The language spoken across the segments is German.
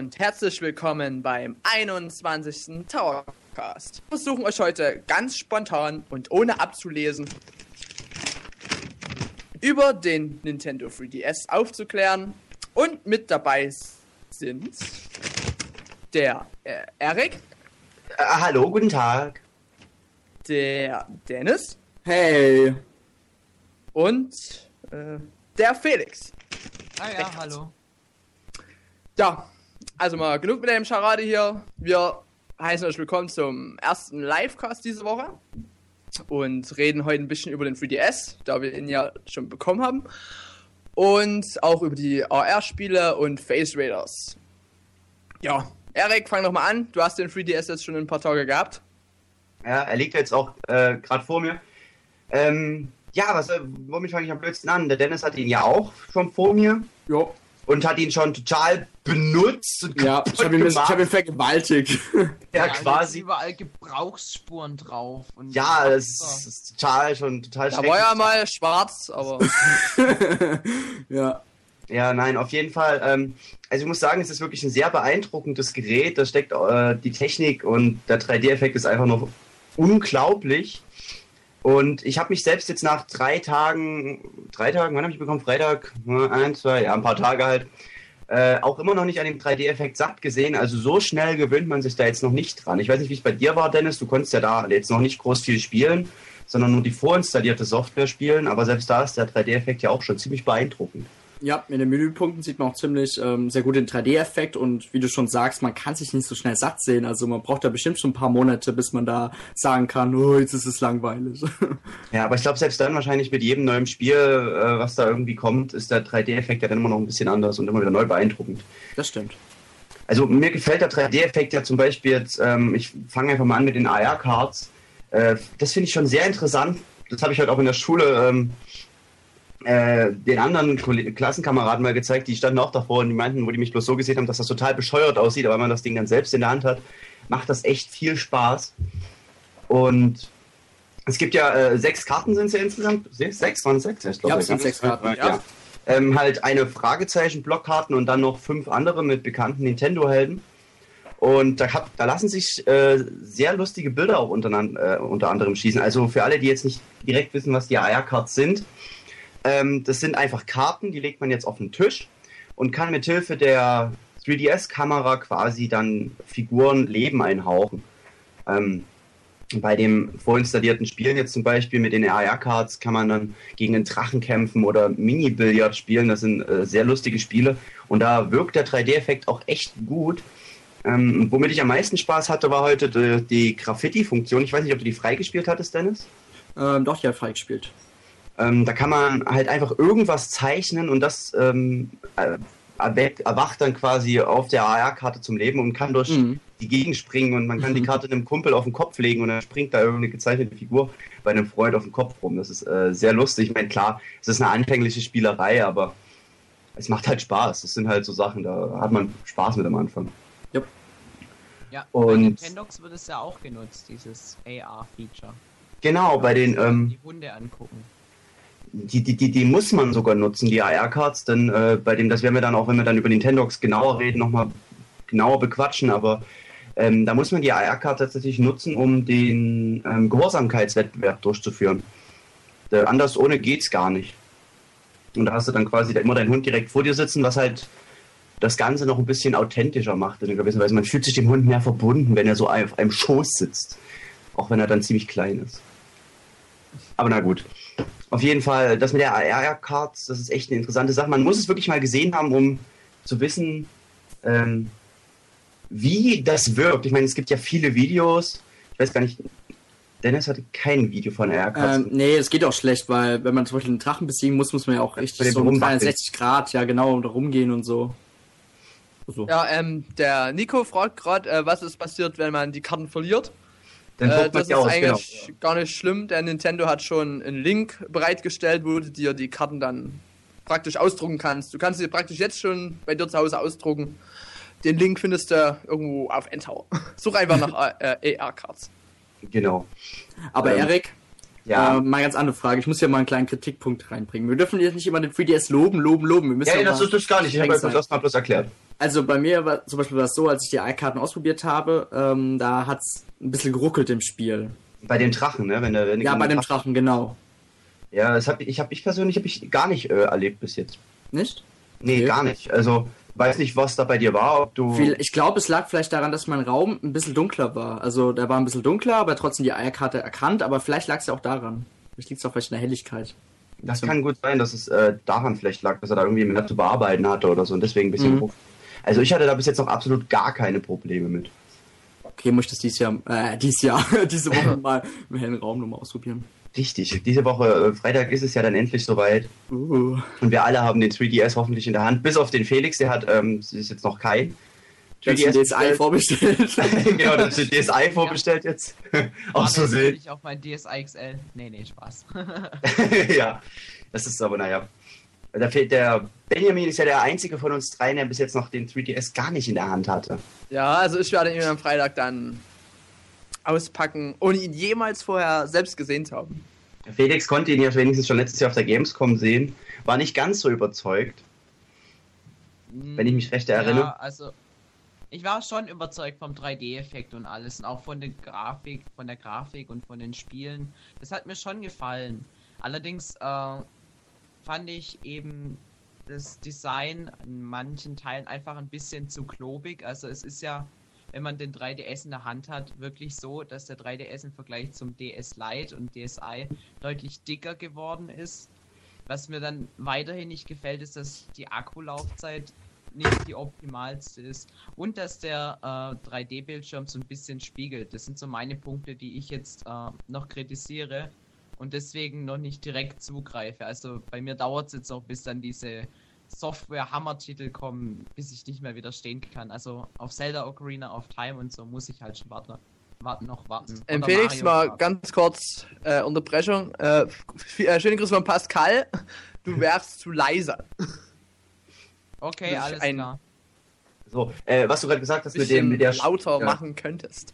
Und herzlich willkommen beim 21. Towercast. Wir versuchen euch heute ganz spontan und ohne abzulesen über den Nintendo 3DS aufzuklären. Und mit dabei sind der äh, Erik, Äh, hallo, guten Tag. der Dennis Hey. und äh, der Felix. Ah ja, hallo. Ja, also mal genug mit dem Charade hier. Wir heißen euch willkommen zum ersten Livecast diese Woche und reden heute ein bisschen über den 3DS, da wir ihn ja schon bekommen haben. Und auch über die AR-Spiele und Face Raiders. Ja, Erik, fang doch mal an. Du hast den 3DS jetzt schon ein paar Tage gehabt. Ja, er liegt jetzt auch äh, gerade vor mir. Ähm, ja, was, äh, womit fange ich am blödsten an? Der Dennis hat ihn ja auch schon vor mir Jo. Und hat ihn schon total benutzt und Ja, ich habe ihn, ich hab ihn vergewaltigt. ja, jetzt quasi. überall Gebrauchsspuren drauf. Und Ja, das ist, ist total schon total Da war ja mal schwarz, aber ja. Ja, nein, auf jeden Fall. Ähm, also ich muss sagen, es ist wirklich ein sehr beeindruckendes Gerät. Da steckt äh, die Technik und der 3D-Effekt ist einfach noch unglaublich. Und ich habe mich selbst jetzt nach drei Tagen, drei Tagen, wann habe ich bekommen? Freitag, ein, zwei, ja, ein paar Tage halt, äh, auch immer noch nicht an dem 3D-Effekt satt gesehen. Also so schnell gewöhnt man sich da jetzt noch nicht dran. Ich weiß nicht, wie es bei dir war, Dennis. Du konntest ja da jetzt noch nicht groß viel spielen, sondern nur die vorinstallierte Software spielen. Aber selbst da ist der 3D-Effekt ja auch schon ziemlich beeindruckend. Ja, in den Menüpunkten sieht man auch ziemlich ähm, sehr gut den 3D-Effekt und wie du schon sagst, man kann sich nicht so schnell satt sehen. Also man braucht da bestimmt schon ein paar Monate, bis man da sagen kann, oh, jetzt ist es langweilig. Ja, aber ich glaube, selbst dann wahrscheinlich mit jedem neuen Spiel, äh, was da irgendwie kommt, ist der 3D-Effekt ja dann immer noch ein bisschen anders und immer wieder neu beeindruckend. Das stimmt. Also mir gefällt der 3D-Effekt ja zum Beispiel jetzt, ähm, ich fange einfach mal an mit den AR-Cards. Äh, das finde ich schon sehr interessant. Das habe ich heute auch in der Schule ähm, äh, den anderen Klassenkameraden mal gezeigt, die standen auch davor und die meinten, wo die mich bloß so gesehen haben, dass das total bescheuert aussieht, aber wenn man das Ding dann selbst in der Hand hat, macht das echt viel Spaß. Und es gibt ja äh, sechs Karten sind es ja insgesamt. Sechs, waren es sechs? Ich glaube, Ja, es sind sechs Karten, Ja. ja. Ähm, halt eine Fragezeichen-Blockkarten und dann noch fünf andere mit bekannten Nintendo-Helden. Und da, hab, da lassen sich äh, sehr lustige Bilder auch äh, unter anderem schießen. Also für alle, die jetzt nicht direkt wissen, was die AR-Cards sind, ähm, das sind einfach Karten, die legt man jetzt auf den Tisch und kann mit Hilfe der 3DS-Kamera quasi dann Figuren Leben einhauchen. Ähm, bei dem vorinstallierten Spielen jetzt zum Beispiel mit den AR-Cards kann man dann gegen einen Drachen kämpfen oder Mini-Billard spielen. Das sind äh, sehr lustige Spiele. Und da wirkt der 3D-Effekt auch echt gut. Ähm, womit ich am meisten Spaß hatte, war heute die, die Graffiti-Funktion. Ich weiß nicht, ob du die freigespielt hattest, Dennis. Ähm, doch, ja, freigespielt. Ähm, da kann man halt einfach irgendwas zeichnen und das ähm, äh, erwacht dann quasi auf der AR-Karte zum Leben und kann durch Mhm. die Gegend springen und man kann die Karte einem Kumpel auf den Kopf legen und dann springt da irgendeine gezeichnete Figur bei einem Freund auf den Kopf rum. Das ist äh, sehr lustig. Ich meine, klar, es ist eine anfängliche Spielerei, aber es macht halt Spaß. Das sind halt so Sachen, da hat man Spaß mit am Anfang. Ja, Und- bei Nintendox wird es ja auch genutzt, dieses AR-Feature. Genau, bei den, ähm, Die Hunde angucken. Die, die, die, die muss man sogar nutzen, die AR-Cards, denn äh, bei dem, das werden wir dann auch, wenn wir dann über Nintendox genauer reden, nochmal genauer bequatschen, aber ähm, da muss man die AR-Card tatsächlich nutzen, um den ähm, Gehorsamkeitswettbewerb durchzuführen. Äh, anders ohne geht's gar nicht. Und da hast du dann quasi immer deinen Hund direkt vor dir sitzen, was halt das Ganze noch ein bisschen authentischer macht in gewisser Weise. Man fühlt sich dem Hund mehr verbunden, wenn er so auf einem Schoß sitzt. Auch wenn er dann ziemlich klein ist. Aber na gut. Auf jeden Fall, das mit der AR-Cards, das ist echt eine interessante Sache. Man muss es wirklich mal gesehen haben, um zu wissen, ähm, wie das wirkt. Ich meine, es gibt ja viele Videos. Ich weiß gar nicht, Dennis hatte kein Video von AR-Cards. Ähm, nee, es geht auch schlecht, weil wenn man zum Beispiel einen Drachen besiegen muss, muss man ja auch Bei richtig dem so um Rumwackeln. 360 Grad, ja genau, da rumgehen und so. so. ja, ähm, der Nico fragt gerade, äh, was ist passiert, wenn man die Karten verliert. Dann Äh, das ist aus, eigentlich genau. gar nicht schlimm. Der Nintendo hat schon einen Link bereitgestellt, wo du dir die Karten dann praktisch ausdrucken kannst. Du kannst sie praktisch jetzt schon bei dir zu Hause ausdrucken. Den Link findest du irgendwo auf Endtower. Such einfach nach äh, AR-Cards. Genau. Aber Ähm, Erik, Ja. äh, mal ganz andere Frage. Ich muss ja mal einen kleinen Kritikpunkt reinbringen. Wir dürfen jetzt nicht immer den 3DS loben, loben, loben. Wir müssen ja, ja, mal das ist gar nicht. Ich habe das mal bloß erklärt. Also bei mir war zum Beispiel war es so, als ich die AI-Karten ausprobiert habe, ähm, da hat's ein bisschen geruckelt im Spiel. Bei den Drachen, ne? Wenn der, wenn Ja, bei dem Drachen, genau. Ja, das hab, ich habe ich persönlich hab ich gar nicht äh, erlebt bis jetzt. Nicht? Nee, Okay. gar nicht. Also weiß nicht, was da bei dir war, ob du. Ich glaube, es lag vielleicht daran, dass mein Raum ein bisschen dunkler war. Also der war ein bisschen dunkler, aber trotzdem die Eierkarte erkannt. Aber vielleicht lag es ja auch daran. Vielleicht liegt es auch vielleicht in der Helligkeit. Das kann gut sein, dass es äh, daran vielleicht lag, dass er da irgendwie mehr zu bearbeiten hatte oder so und deswegen ein bisschen. Mhm. Also ich hatte da bis jetzt noch absolut gar keine Probleme mit. Okay, muss ich das dieses Jahr, äh, dieses Jahr, diese Woche mal im hellen Raum nochmal ausprobieren. Richtig. Diese Woche, äh, Freitag ist es ja dann endlich soweit. Uh. Und wir alle haben den 3DS hoffentlich in der Hand. Bis auf den Felix, der hat, ähm, ist jetzt noch kein. Ich habe DSi bestellt. vorbestellt. genau, das ist DSi vorbestellt jetzt. Aus Versehen. Ich auf mein DSi XL. Nee, nee, Spaß. ja, das ist aber, naja. Da fehlt der Benjamin ist ja der einzige von uns dreien, der bis jetzt noch den 3DS gar nicht in der Hand hatte. Ja, also ich werde ihn am Freitag dann auspacken, ohne ihn jemals vorher selbst gesehen zu haben. Felix konnte ihn ja wenigstens schon letztes Jahr auf der Gamescom sehen, war nicht ganz so überzeugt. Wenn ich mich recht erinnere. Ja, also ich war schon überzeugt vom 3D-Effekt und alles und auch von der Grafik, von der Grafik und von den Spielen. Das hat mir schon gefallen. Allerdings äh, fand ich eben das Design in manchen Teilen einfach ein bisschen zu klobig. Also es ist ja, wenn man den 3DS in der Hand hat, wirklich so, dass der 3DS im Vergleich zum DS Lite und DSi deutlich dicker geworden ist. Was mir dann weiterhin nicht gefällt, ist, dass die Akkulaufzeit nicht die optimalste ist und dass der äh, 3D-Bildschirm so ein bisschen spiegelt. Das sind so meine Punkte, die ich jetzt äh, noch kritisiere und deswegen noch nicht direkt zugreife. Also bei mir dauert es jetzt noch, bis dann diese Software-Hammer-Titel kommen, bis ich nicht mehr widerstehen kann. Also auf Zelda Ocarina of Time und so muss ich halt schon warten. Warten noch warten. Ähm, Oder Felix, Mario mal ganz kurz äh, Unterbrechung. Äh, äh, schöne Grüße von Pascal. Du wärst zu leise. Okay, alles ein- klar. So, äh, was du gerade gesagt hast mit dem mit der, lauter ja, machen könntest.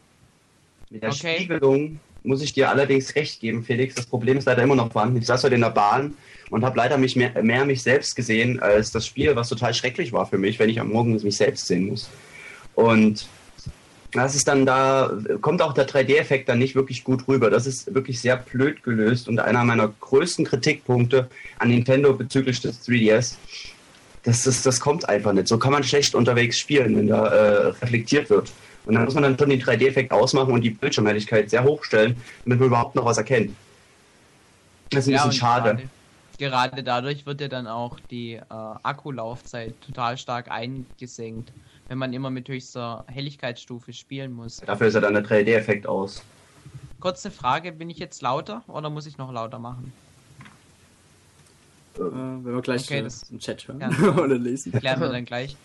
mit der Okay. Spiegelung, muss ich dir allerdings recht geben, Felix. Das Problem ist leider immer noch vorhanden. Ich saß heute in der Bahn und habe leider mich mehr, mehr mich selbst gesehen als das Spiel, was total schrecklich war für mich, wenn ich am Morgen mich selbst sehen muss. Und das ist dann da, kommt auch der 3D-Effekt dann nicht wirklich gut rüber. Das ist wirklich sehr blöd gelöst und einer meiner größten Kritikpunkte an Nintendo bezüglich des 3DS. Das, ist, das kommt einfach nicht. So kann man schlecht unterwegs spielen, wenn da äh, reflektiert wird. Und dann muss man dann schon den 3D-Effekt ausmachen und die Bildschirmhelligkeit sehr hoch stellen, damit man überhaupt noch was erkennt. Das ist ein bisschen und schade. Gerade, gerade dadurch wird ja dann auch die äh, Akkulaufzeit total stark eingesenkt, wenn man immer mit höchster Helligkeitsstufe spielen muss. Dafür ist ja dann der 3D-Effekt aus. Kurze Frage, bin ich jetzt lauter oder muss ich noch lauter machen? Äh, wenn wir gleich Okay, äh, das- im Chat hören Ja. oder lesen. Klären wir dann gleich.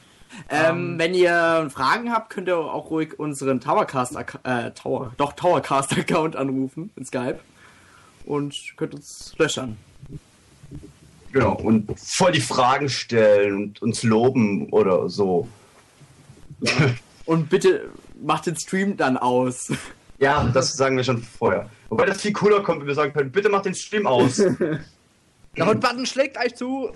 Ähm, Ähm, wenn ihr Fragen habt, könnt ihr auch ruhig unseren Towercast, äh, Tower, doch Towercast Account anrufen in Skype und könnt uns löchern. Genau. Und voll die Fragen stellen und uns loben oder so. Und bitte macht den Stream dann aus. Ja, das sagen wir schon vorher. Wobei das viel cooler kommt, wenn wir sagen können, bitte macht den Stream aus. Der Hotbutton schlägt euch zu.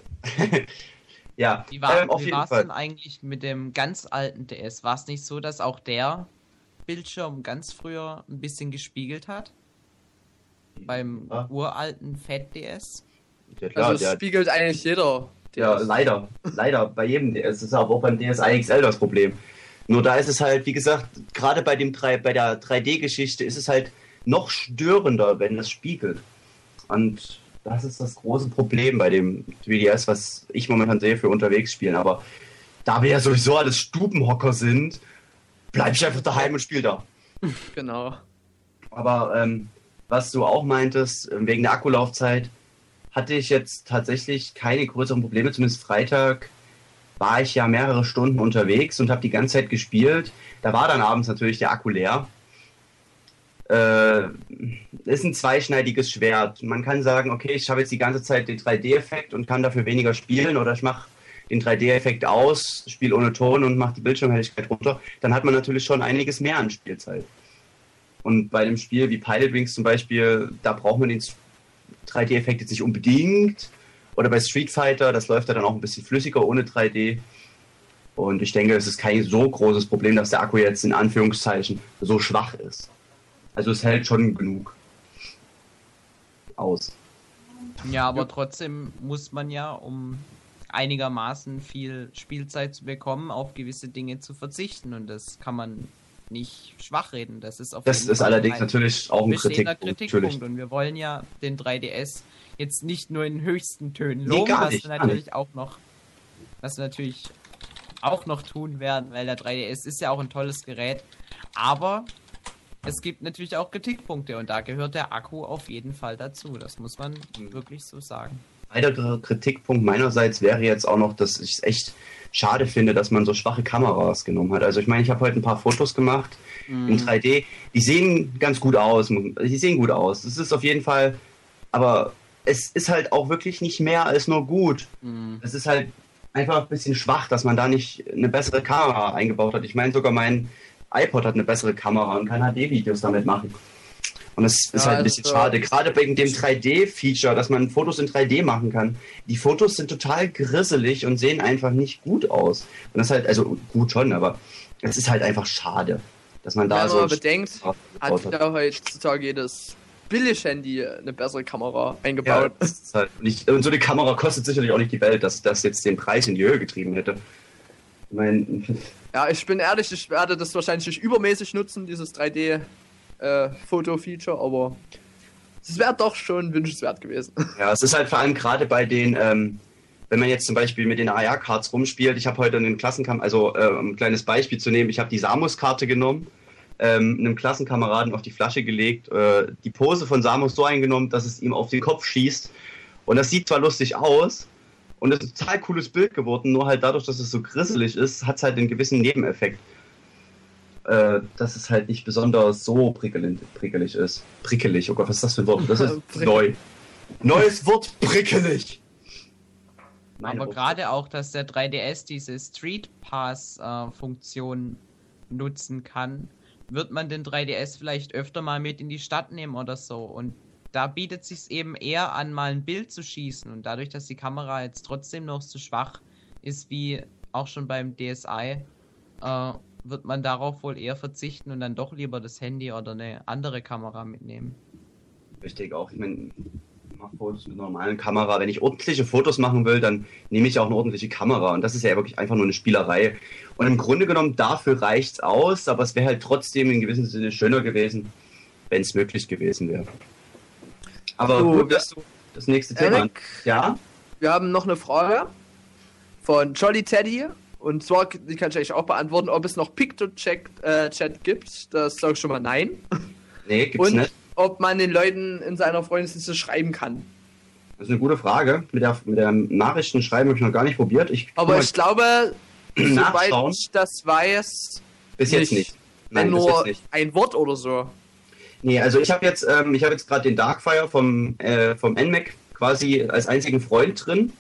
Ja, Wie war ähm, auf wie jeden war's Fall. denn eigentlich mit dem ganz alten DS? War es nicht so, dass auch der Bildschirm ganz früher ein bisschen gespiegelt hat? Beim Ja. uralten Fat DS? Ja, klar, Also spiegelt eigentlich jeder. ja, DS. leider. Leider, bei jedem DS. Das ist aber auch beim DSi XL das Problem. Nur da ist es halt, wie gesagt, gerade bei, dem 3, bei der 3D-Geschichte ist es halt noch störender, wenn es spiegelt. Und das ist das große Problem bei dem 3DS, was ich momentan sehe für unterwegs spielen. Aber da wir ja sowieso alles Stubenhocker sind, bleib ich einfach daheim und spiel da. Genau. Aber ähm, was du auch meintest, äh, wegen der Akkulaufzeit, hatte ich jetzt tatsächlich keine größeren Probleme. Zumindest Freitag war ich ja mehrere Stunden unterwegs und habe die ganze Zeit gespielt. Da war dann abends natürlich der Akku leer. Äh, ist ein zweischneidiges Schwert. Man kann sagen, okay, ich habe jetzt die ganze Zeit den 3D-Effekt und kann dafür weniger spielen oder ich mache den 3D-Effekt aus, spiele ohne Ton und mache die Bildschirmhelligkeit runter. Dann hat man natürlich schon einiges mehr an Spielzeit. Und bei einem Spiel wie Pilot Wings zum Beispiel, da braucht man den 3D-Effekt jetzt nicht unbedingt. Oder bei Street Fighter, das läuft ja dann auch ein bisschen flüssiger ohne 3D. Und ich denke, es ist kein so großes Problem, dass der Akku jetzt in Anführungszeichen so schwach ist. Also es hält schon genug aus. Ja, aber trotzdem muss man ja, um einigermaßen viel Spielzeit zu bekommen, auf gewisse Dinge zu verzichten. Und das kann man nicht schwach reden. Das ist auf Das ist Fall allerdings natürlich auch ein Kritikpunkt. Kritikpunkt. Und wir wollen ja den 3DS jetzt nicht nur in höchsten Tönen Nee, loben, gar was nicht, wir natürlich auch noch, was wir natürlich auch noch tun werden, weil der 3DS ist ja auch ein tolles Gerät. Aber es gibt natürlich auch Kritikpunkte und da gehört der Akku auf jeden Fall dazu. Das muss man wirklich so sagen. Weiterer Kritikpunkt meinerseits wäre jetzt auch noch, dass ich es echt schade finde, dass man so schwache Kameras genommen hat. Also ich meine, ich habe heute ein paar Fotos gemacht in 3D. Die sehen ganz gut aus. Die sehen gut aus. Es ist auf jeden Fall, aber es ist halt auch wirklich nicht mehr als nur gut. Mhm. Es ist halt einfach ein bisschen schwach, dass man da nicht eine bessere Kamera eingebaut hat. Ich meine, sogar mein iPod hat eine bessere Kamera und kann HD-Videos damit machen. Und das ist Ja, halt ein bisschen also, schade. Gerade wegen dem 3D-Feature, dass man Fotos in 3D machen kann. Die Fotos sind total grisselig und sehen einfach nicht gut aus. Und das ist halt, also gut schon, aber es ist halt einfach schade, dass man da Wenn so. man bedenkt, hat ja heutzutage jedes Billig-Handy eine bessere Kamera Ja, eingebaut. das ist halt nicht, und so eine Kamera kostet sicherlich auch nicht die Welt, dass das jetzt den Preis in die Höhe getrieben hätte. Ich meine, Ja, ich bin ehrlich, ich werde das wahrscheinlich nicht übermäßig nutzen, dieses 3D-Foto-Feature, aber es wäre doch schon wünschenswert gewesen. Ja, es ist halt vor allem gerade bei den, ähm, wenn man jetzt zum Beispiel mit den AR-Cards rumspielt, ich habe heute einen Klassenkamerad, also äh, um ein kleines Beispiel zu nehmen, ich habe die Samus-Karte genommen, ähm, einem Klassenkameraden auf die Flasche gelegt, äh, die Pose von Samus so eingenommen, dass es ihm auf den Kopf schießt. Und das sieht zwar lustig aus und es ist ein total cooles Bild geworden, nur halt dadurch, dass es so grisselig ist, hat es halt einen gewissen Nebeneffekt. Äh, dass es halt nicht besonders so prickelig, prickelig ist. Prickelig, oh Gott, was ist das für ein Wort? Das ist neu. Neues Wort, prickelig. Meine Aber Worte. gerade auch, dass der 3DS diese Street Pass äh, nutzen kann, wird man den 3DS vielleicht öfter mal mit in die Stadt nehmen oder so. Und da bietet sich eben eher an, mal ein Bild zu schießen. Und dadurch, dass die Kamera jetzt trotzdem noch so schwach ist wie auch schon beim DSi, äh, wird man darauf wohl eher verzichten und dann doch lieber das Handy oder eine andere Kamera mitnehmen. Richtig auch. Ich meine, ich mache Fotos mit einer normalen Kamera. Wenn ich ordentliche Fotos machen will, dann nehme ich auch eine ordentliche Kamera. Und das ist ja wirklich einfach nur eine Spielerei. Und im Grunde genommen, dafür reicht's aus, aber es wäre halt trotzdem in gewissem Sinne schöner gewesen, wenn es möglich gewesen wäre. Aber So, gut, dass du das nächste Thema. Eric, Ja? wir haben noch eine Frage von Jolly Teddy. Und zwar, die kann ich eigentlich auch beantworten, ob es noch PictoChat äh, Chat gibt. Das sage ich schon mal nein. Nee, gibt's Und nicht. ob man den Leuten in seiner Freundesliste schreiben kann. Das ist eine gute Frage. Mit der, mit der Nachrichten schreiben habe ich noch gar nicht probiert. Ich Aber ich glaube, soweit ich das weiß, Bis jetzt nicht. Nein, nur jetzt nicht. ein Wort oder so. Nee, also ich habe jetzt, ähm, ich habe jetzt gerade den Darkfire vom, äh, vom NMAC quasi als einzigen Freund drin.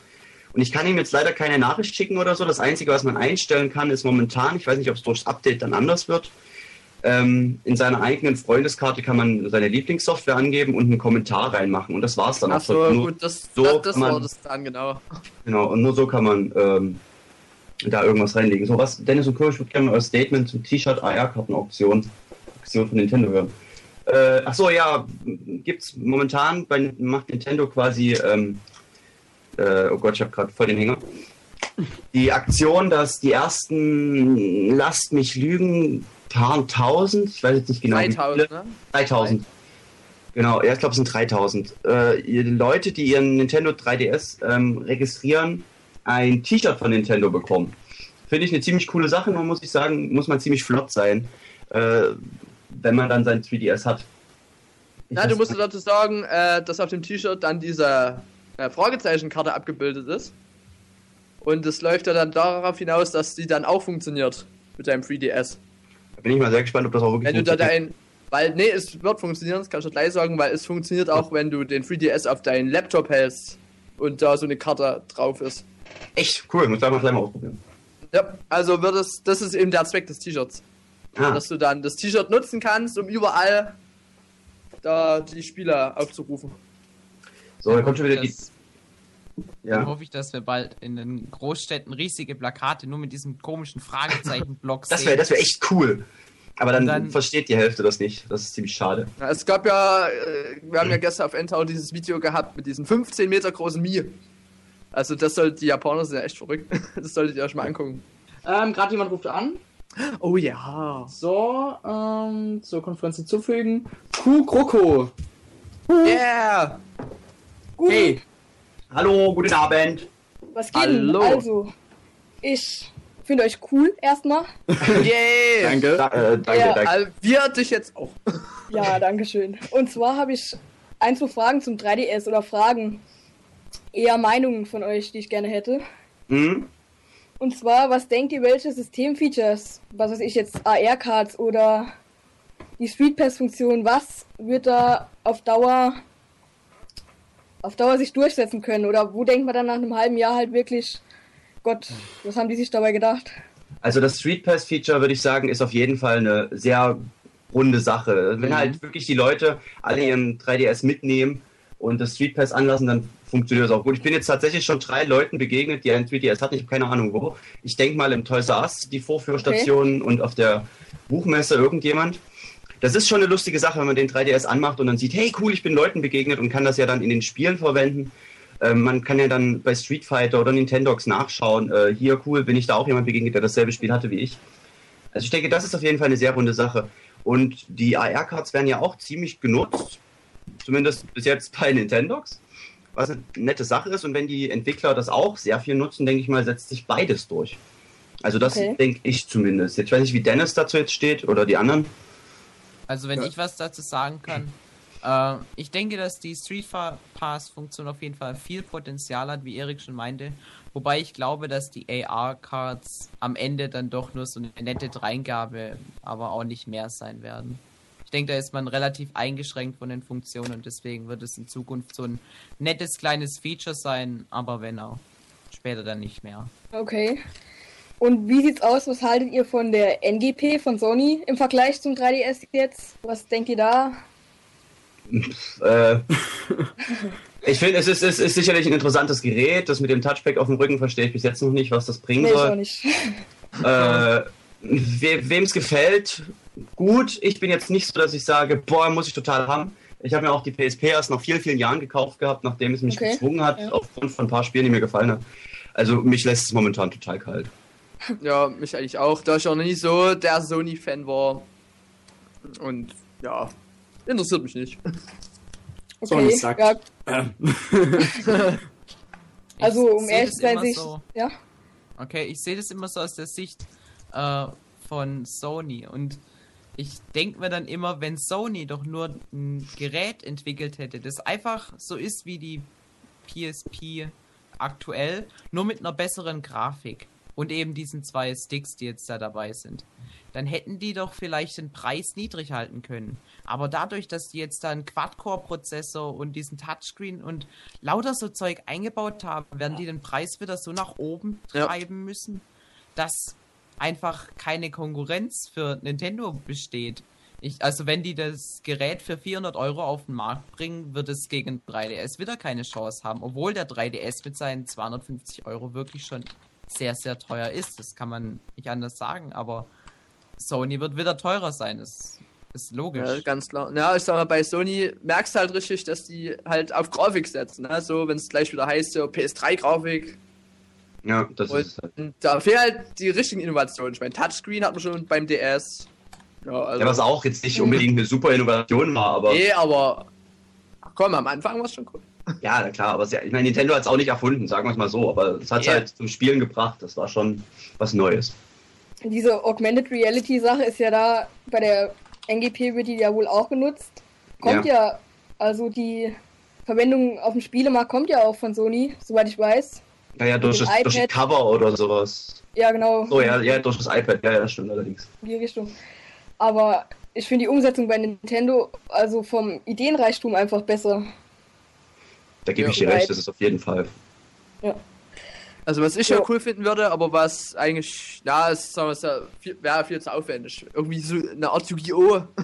Und ich kann ihm jetzt leider keine Nachricht schicken oder so. Das Einzige, was man einstellen kann, ist momentan, ich weiß nicht, ob es durchs Update dann anders wird. Ähm, in seiner eigenen Freundeskarte kann man seine Lieblingssoftware angeben und einen Kommentar reinmachen. Und das war's dann auch. Achso, Nur- gut, das, so das, das man- war das dann, genau. Genau, und nur so kann man ähm, da irgendwas reinlegen. So was, Dennis und Co., ich würde gerne euer Statement zum T-Shirt AR-Karten-Auktion Auktion von Nintendo hören. Äh, ach so, ja, gibt's momentan bei macht Nintendo quasi, ähm, äh, oh Gott, ich habe gerade voll den Hänger. Die Aktion, dass die ersten, lasst mich lügen, paar tausend, ich weiß jetzt nicht genau, wie viele, 3000, ne? 3000. Genau, ja, ich glaube, es sind 3000. Äh, Leute, die ihren Nintendo 3DS ähm, registrieren, ein T-Shirt von Nintendo bekommen. Finde ich eine ziemlich coole Sache, nur muss ich sagen, muss man ziemlich flott sein, äh, wenn man dann sein 3DS hat. Ich Na, du musst dazu sagen, äh, dass auf dem T-Shirt dann diese äh, Fragezeichenkarte abgebildet ist. Und es läuft ja dann darauf hinaus, dass die dann auch funktioniert mit deinem 3DS. Da bin ich mal sehr gespannt, ob das auch wirklich Wenn du da funktioniert. dein. Weil, nee, es wird funktionieren, das kann ich dir gleich sagen, weil es funktioniert auch, wenn du den 3DS auf deinen Laptop hältst und da so eine Karte drauf ist. Echt cool, muss ich mal gleich mal ausprobieren. Ja, also wird es, das ist eben der Zweck des T-Shirts. Ah, Dass du dann das T-Shirt nutzen kannst, um überall da die Spieler aufzurufen. so, dann kommt schon wieder die. das, Dann Ja. hoffe ich, dass wir bald in den Großstädten riesige Plakate nur mit diesem komischen Fragezeichen-Block Das sehen. wäre das wär echt cool. Aber dann, dann- versteht die Hälfte das nicht. Das ist ziemlich schade. Ja, es gab ja, äh, wir haben ja gestern auf Endtown dieses Video gehabt mit diesem 15 Meter großen Mii. Also das sollte, die Japaner sind ja echt verrückt. Das solltet ihr euch mal angucken. Ähm, Gerade jemand ruft an. Oh ja. So, ähm, zur Konferenz hinzufügen. Q Kroko. Yeah! Gut, Hey, Hallo, guten Abend. was geht denn? Hallo. Also, ich finde euch cool erstmal. Yeah! danke. Da, äh, danke, Ja. danke. Also, wir dich jetzt auch. Ja, danke schön. Und zwar habe ich ein, zwei Fragen zum 3DS oder Fragen, eher Meinungen von euch, die ich gerne hätte. Hm? Und zwar, was denkt ihr, welche Systemfeatures, was weiß ich jetzt, AR-Cards oder die Street Pass-Funktion, was wird da auf Dauer auf Dauer sich durchsetzen können? Oder wo denkt man dann nach einem halben Jahr halt wirklich, Gott, was haben die sich dabei gedacht? Also das Street Pass Feature würde ich sagen, ist auf jeden Fall eine sehr runde Sache. Wenn Mhm. halt wirklich die Leute alle ihren 3DS mitnehmen und das Street Pass anlassen, dann funktioniert das auch gut. Ich bin jetzt tatsächlich schon drei Leuten begegnet, die einen 3DS hatten. Ich habe keine Ahnung wo. Ich denke mal im Toys R Us, die Vorführstation und auf der Buchmesse irgendjemand. Das ist schon eine lustige Sache, wenn man den 3DS anmacht und dann sieht, hey cool, ich bin Leuten begegnet und kann das ja dann in den Spielen verwenden. Ähm, man kann ja dann bei Street Fighter oder Nintendox nachschauen, äh, hier cool, bin ich da auch jemand begegnet, der dasselbe Spiel hatte wie ich. Also ich denke, das ist auf jeden Fall eine sehr runde Sache. Und die AR-Cards werden ja auch ziemlich genutzt, zumindest bis jetzt bei Nintendox, was eine nette Sache ist. Und wenn die Entwickler das auch sehr viel nutzen, denke ich mal, setzt sich beides durch. Also das Okay. denke ich zumindest. Jetzt weiß ich, wie Dennis dazu jetzt steht oder die anderen. Also wenn Ja. ich was dazu sagen kann, äh, ich denke, dass die Street Pass-Funktion auf jeden Fall viel Potenzial hat, wie Erik schon meinte. Wobei ich glaube, dass die AR-Cards am Ende dann doch nur so eine nette Dreingabe, aber auch nicht mehr sein werden. Ich denke, da ist man relativ eingeschränkt von den Funktionen und deswegen wird es in Zukunft so ein nettes kleines Feature sein, aber wenn auch später dann nicht mehr. Okay. Und wie sieht's aus? Was haltet ihr von der NGP von Sony im Vergleich zum 3DS jetzt? Was denkt ihr da? Äh, ich finde, es ist, es ist sicherlich ein interessantes Gerät. Das mit dem Touchpad auf dem Rücken verstehe ich bis jetzt noch nicht, was das bringen Nee, ich auch soll. nicht. Äh, we, Wem es gefällt, gut. Ich bin jetzt nicht so, dass ich sage, boah, muss ich total haben. Ich habe mir auch die PSP erst nach vielen, vielen Jahren gekauft gehabt, nachdem es mich Okay. gezwungen hat, Ja. aufgrund von ein paar Spielen, die mir gefallen haben. Also mich lässt es momentan total kalt. Ja, mich eigentlich auch, da ich auch noch nie so der Sony-Fan war. Und ja, interessiert mich nicht. Sony Okay. sagt. Ja, Ähm, also um ehrlich zu sein, ich. so. Ja. Okay, ich sehe das immer so aus der Sicht äh, von Sony und ich denke mir dann immer, wenn Sony doch nur ein Gerät entwickelt hätte, das einfach so ist wie die PSP aktuell, nur mit einer besseren Grafik und eben diesen zwei Sticks, die jetzt da dabei sind, dann hätten die doch vielleicht den Preis niedrig halten können. Aber dadurch, dass die jetzt da einen Quad-Core-Prozessor und diesen Touchscreen und lauter so Zeug eingebaut haben, werden die den Preis wieder so nach oben Ja. treiben müssen, dass einfach keine Konkurrenz für Nintendo besteht. Ich, also wenn die das Gerät für 400 Euro auf den Markt bringen, wird es gegen 3DS wieder keine Chance haben, obwohl der 3DS mit seinen 250 Euro wirklich schon sehr, sehr teuer ist. Das kann man nicht anders sagen, aber Sony wird wieder teurer sein, das ist logisch. Ja, ganz klar. Ja, ich sag mal, bei Sony merkst du halt richtig, dass die halt auf Grafik setzen. Ne? So, wenn es gleich wieder heißt, so PS3-Grafik. Ja, das Und ist. da fehlen halt die richtigen Innovationen. Ich meine, Touchscreen hat man schon beim DS. Ja, also. Ja, was auch jetzt nicht unbedingt eine super Innovation war, aber. Nee, aber. Ach komm, am Anfang war es schon cool. Ja, na klar, aber es, ja- ich meine, Nintendo hat es auch nicht erfunden, sagen wir es mal so, aber es hat es Ja. halt zum Spielen gebracht. Das war schon was Neues. Diese Augmented Reality Sache ist ja da, bei der NGP wird die ja wohl auch genutzt. Kommt ja, also die Verwendung auf dem Spielemarkt kommt ja auch von Sony, soweit ich weiß. Ja, ja, durch das, durch iPad. Cover oder sowas. Ja, genau, So, ja, ja, durch das iPad, ja, ja, das stimmt allerdings. in die Richtung. Aber ich finde die Umsetzung bei Nintendo, also vom Ideenreichtum einfach besser. Da gebe Ja, ich dir recht, das ist auf jeden Fall. Also, was ich ja Ja. cool finden würde, aber was eigentlich, ja, es sagen wir, es ja viel- wäre viel zu aufwendig. Irgendwie so eine Art Yu-Gi-Oh!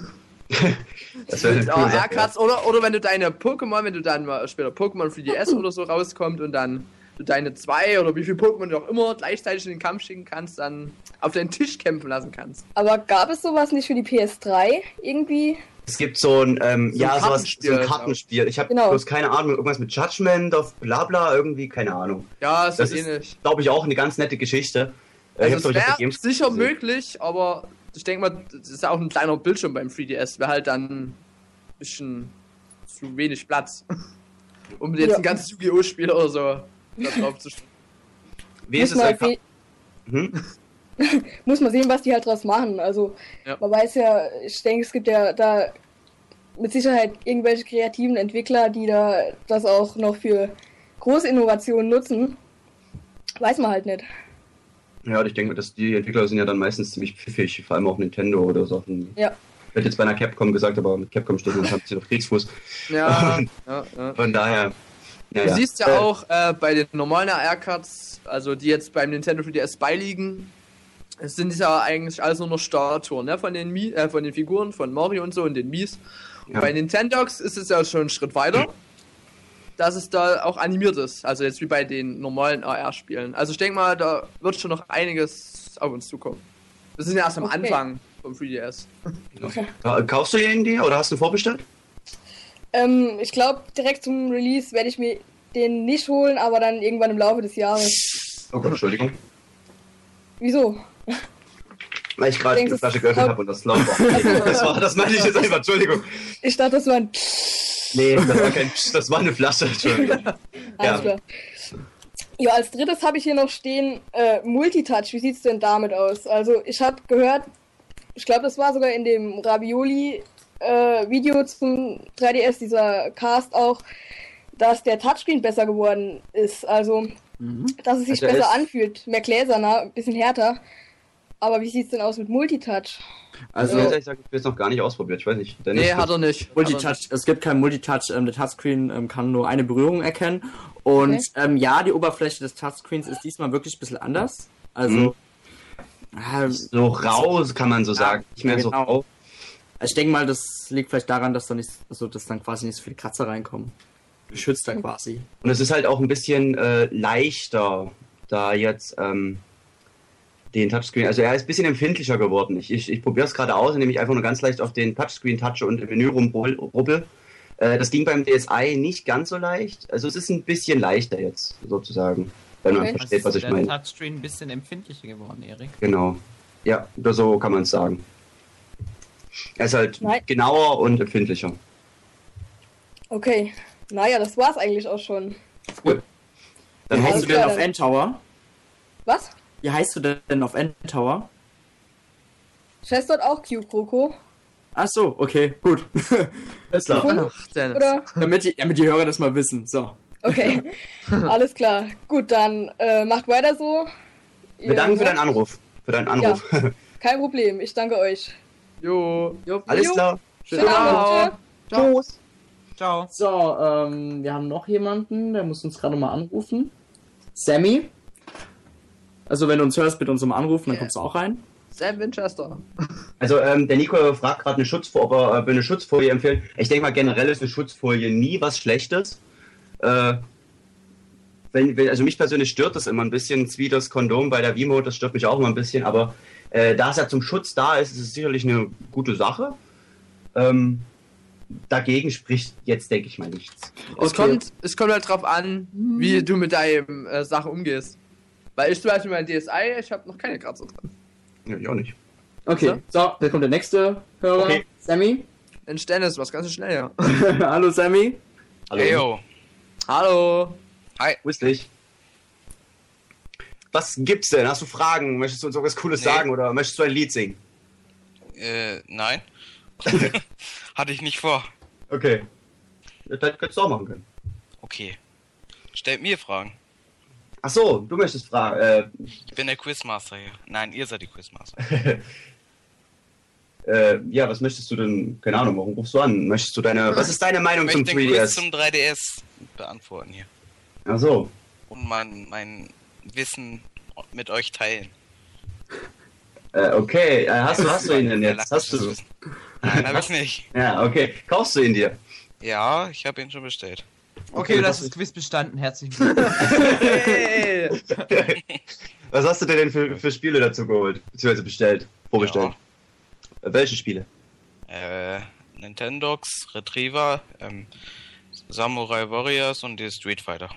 Das wäre eine coole Sache, AR-Cards oder, oder wenn du deine Pokémon, wenn du dann mal später Pokémon 3DS oder so rauskommt und dann du deine zwei oder wie viele Pokémon du auch immer gleichzeitig in den Kampf schicken kannst, dann auf deinen Tisch kämpfen lassen kannst. Aber gab es sowas nicht für die PS3 irgendwie? Es gibt so ein, ähm, So ein ja, sowas, Kartenspiel, so ein. Kartenspiel. Ich habe Genau. bloß keine Ahnung, irgendwas mit Judgment auf Blabla, irgendwie, keine Ahnung. Ja, ist Das das ist, ähnlich. glaube ich, auch eine ganz nette Geschichte. Äh, ich Also glaub es wäre sicher gesehen. möglich, aber ich denke mal, das ist ja auch ein kleiner Bildschirm beim 3DS, wäre halt dann ein bisschen zu wenig Platz. um jetzt Ja. ein ganzes Yu-Gi-Oh! Spiel oder so da drauf zu. Wie ist es einfach? Hm? muss man sehen, was die halt draus machen. Also Ja. man weiß ja, ich denke, es gibt ja da mit Sicherheit irgendwelche kreativen Entwickler, die da das auch noch für große Innovationen nutzen. Weiß man halt nicht. Ja, und ich denke, dass die Entwickler sind ja dann meistens ziemlich pfiffig, vor allem auch Nintendo oder so. Ja. Ich hätte jetzt bei einer Capcom gesagt, aber mit Capcom steht man ein bisschen auf Kriegsfuß. Ja, ja, ja. Von daher. Ja, Du siehst ja Äh, auch äh, bei den normalen AR-Cards, also die jetzt beim Nintendo 3DS beiliegen, es sind ja eigentlich alles nur noch Statuen, ne? Von den, äh, von den Figuren, von Mario und so und den Mies. Und Ja. bei Nintendox ist es ja schon einen Schritt weiter, dass es da auch animiert ist. Also jetzt wie bei den normalen AR-Spielen. Also ich denke mal, da wird schon noch einiges auf uns zukommen. Wir sind ja erst am Okay. Anfang vom 3DS. Ja, Kaufst du den dir oder hast du vorbestellt? Ähm, ich glaube, direkt zum Release werde ich mir den nicht holen, aber dann irgendwann im Laufe des Jahres. Oh Gott, Entschuldigung. Wieso? Weil ich gerade die Flasche geöffnet es- habe und das laut war. Das, war. das meinte ich jetzt einfach, Entschuldigung. Ich dachte, das war ein Nee, das war kein Psst, das war eine Flasche, Entschuldigung. Alles Ja. klar. Ja, als drittes habe ich hier noch stehen äh, Multitouch. Wie sieht's denn damit aus? Also ich habe gehört, ich glaube, das war sogar in dem Ravioli äh, Video zum 3DS dieser Cast auch, dass der Touchscreen besser geworden ist. Also dass es sich Also er besser ist- anfühlt, mehr gläserner, ein bisschen härter. Aber wie sieht's denn aus mit Multitouch? Also, Ja. ich habe es jetzt noch gar nicht ausprobiert, ich weiß nicht. Dennis, Nee, hat er nicht. Multitouch, es gibt kein Multitouch, ähm, der Touchscreen ähm, kann nur eine Berührung erkennen. Und Okay. ähm, ja, die Oberfläche des Touchscreens ist diesmal wirklich ein bisschen anders. Also, ähm, So rau, kann man so sagen. Nicht mehr so genau. Rau. ich denke mal, das liegt vielleicht daran, dass da nicht, also, dass dann quasi nicht so viele Kratzer reinkommen. Geschützter quasi. Und es ist halt auch ein bisschen äh, leichter, da jetzt ähm, den Touchscreen, also er ist ein bisschen empfindlicher geworden. Ich, ich, ich probiere es gerade aus, indem ich einfach nur ganz leicht auf den Touchscreen touche und im Menü rumrubbel. Äh, das ging beim DSi nicht ganz so leicht. Also es ist ein bisschen leichter jetzt, sozusagen. Wenn man Okay. versteht, was ich der meine. Touchscreen ein bisschen empfindlicher geworden, Erik. Genau. Ja, so kann man es sagen. Er ist halt Nein. genauer und empfindlicher. Okay. Naja, das war's eigentlich auch schon. Cool. Dann heißt du denn auf Endtower? Was? Wie heißt du denn auf Endtower? Chess dort auch Cube Coco? Ach so, okay, gut. Alles klar. Ach. Oder? damit, die, damit die Hörer das mal wissen. So. Okay. Alles klar. Gut, dann äh, macht weiter so. Wir danken für Ja, deinen Anruf. Für deinen Anruf. Kein Problem, ich danke euch. Jo. jo. Alles Jo. klar. Schönen Abend. Ciao. Tschüss. Ciao. So, ähm, wir haben noch jemanden, der muss uns gerade mal anrufen. Sammy. Also wenn du uns hörst, bitte uns mal anrufen, dann kommst du auch rein. Sam Winchester. Also ähm, der Nico fragt gerade eine Schutzfolie, ob er äh, eine Schutzfolie empfehlen. Ich denke mal generell ist eine Schutzfolie nie was Schlechtes. Äh, wenn, wenn, also mich persönlich stört das immer ein bisschen, wie das Kondom bei der Vimo, das stört mich auch immer ein bisschen, aber äh, da es ja zum Schutz da ist, ist es sicherlich eine gute Sache. Ähm, dagegen spricht jetzt, denke ich mal, nichts. Es, Okay. kommt, es kommt halt drauf an, wie du mit deinen äh, Sachen umgehst. Weil ich zum Beispiel mein DSI, ich habe noch keine Kratzer drin. Ja, ich auch nicht. Okay, so, da kommt der nächste Hörer. Okay. Sammy. In Stennis, was ganz schnell, ja. Hallo Sammy. Hallo. Eyo. Hallo. Grüß dich. Was gibt's denn? Hast du Fragen? Möchtest du uns irgendwas Cooles Nee. sagen oder möchtest du ein Lied singen? Äh, nein. Hatte ich nicht vor. Okay. Das könntest du auch machen können. Okay. Stellt mir Fragen. Ach so, du möchtest fragen. Äh, Ich bin der Quizmaster hier. Nein, ihr seid die Quizmaster. äh, ja, was möchtest du denn? Keine Ahnung, warum rufst du an? Möchtest du deine. Was ist deine Ich Meinung zum möchte den Quiz 3DS? zum 3DS beantworten hier. Ach so. Und mein, mein Wissen mit euch teilen. Äh, okay, äh, hast du, hast du ihn denn jetzt? Hast du? Nein, habe ich nicht. Ja, okay. Kaufst du ihn dir? Ja, ich habe ihn schon bestellt. Okay, du hast das Quiz bestanden. Herzlichen Glückwunsch. Hey. Was hast du dir denn für, für Spiele dazu geholt? Beziehungsweise bestellt? Vorbestellt? Äh, Welche Spiele? Äh, Nintendox, Retriever, ähm, Samurai Warriors und die Street Fighter.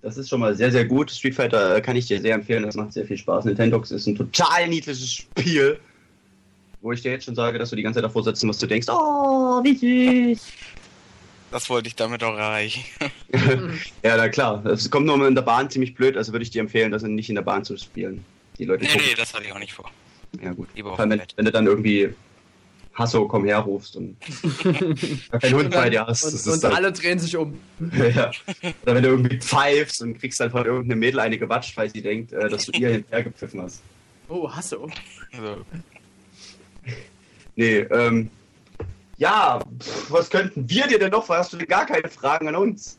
Das ist schon mal sehr, sehr gut. Street Fighter äh, kann ich dir sehr empfehlen. Das macht sehr viel Spaß. Nintendox ist ein total niedliches Spiel. Wo ich dir jetzt schon sage, dass du die ganze Zeit davor und was du denkst, oh, wie süß. Das wollte ich damit auch erreichen. ja, na klar. Es kommt nur in der Bahn ziemlich blöd, also würde ich dir empfehlen, das nicht in der Bahn zu spielen. Die Leute nee, gucken. nee, das hatte ich auch nicht vor. Ja, gut. Lieber auf Vor allem, dem wenn, wenn du dann irgendwie Hasso, komm her rufst und keinen Hund bei dir hast. Und, das und dann, alle drehen sich um. ja. Oder wenn du irgendwie pfeifst und kriegst dann von irgendeinem Mädel eine gewatscht, weil sie denkt, äh, dass du ihr hinterher gepfiffen hast. Oh, Hasso. Also, Nee, ähm. Ja, pff, was könnten wir dir denn noch? Hast du denn gar keine Fragen an uns?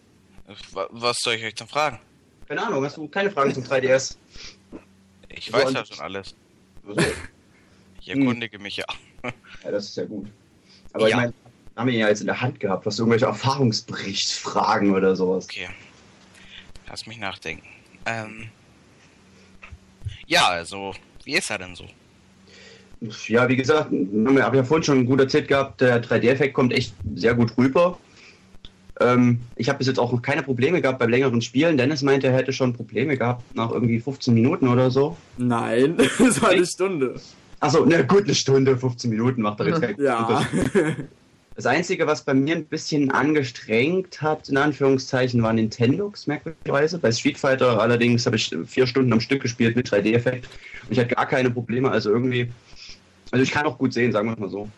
wa- was soll ich euch denn fragen? Keine Ahnung, hast du keine Fragen zum 3DS? Ich So, weiß und- ja schon alles. So. Ich erkundige mich ja. Ja, das ist ja gut. Aber ich Ja. meine, haben wir ihn ja jetzt in der Hand gehabt. Du irgendwelche Erfahrungsberichtsfragen oder sowas? Okay. Lass mich nachdenken. Ähm. Ja, also, wie ist er denn so? Ja, wie gesagt, habe ich ja vorhin schon gut erzählt gehabt, der 3D-Effekt kommt echt sehr gut rüber. Ähm, ich habe bis jetzt auch noch keine Probleme gehabt beim längeren Spielen. Dennis meinte, er hätte schon Probleme gehabt nach irgendwie 15 Minuten oder so. Nein, das war eine Stunde. Achso, na gut, eine Stunde, 15 Minuten macht doch jetzt keinen Ja. Das Einzige, was bei mir ein bisschen angestrengt hat, in Anführungszeichen, war Nintendox, merkwürdigerweise. Bei Street Fighter allerdings habe ich vier Stunden am Stück gespielt mit 3D-Effekt. Und ich hatte gar keine Probleme, also irgendwie. Also ich kann auch gut sehen, sagen wir es mal so.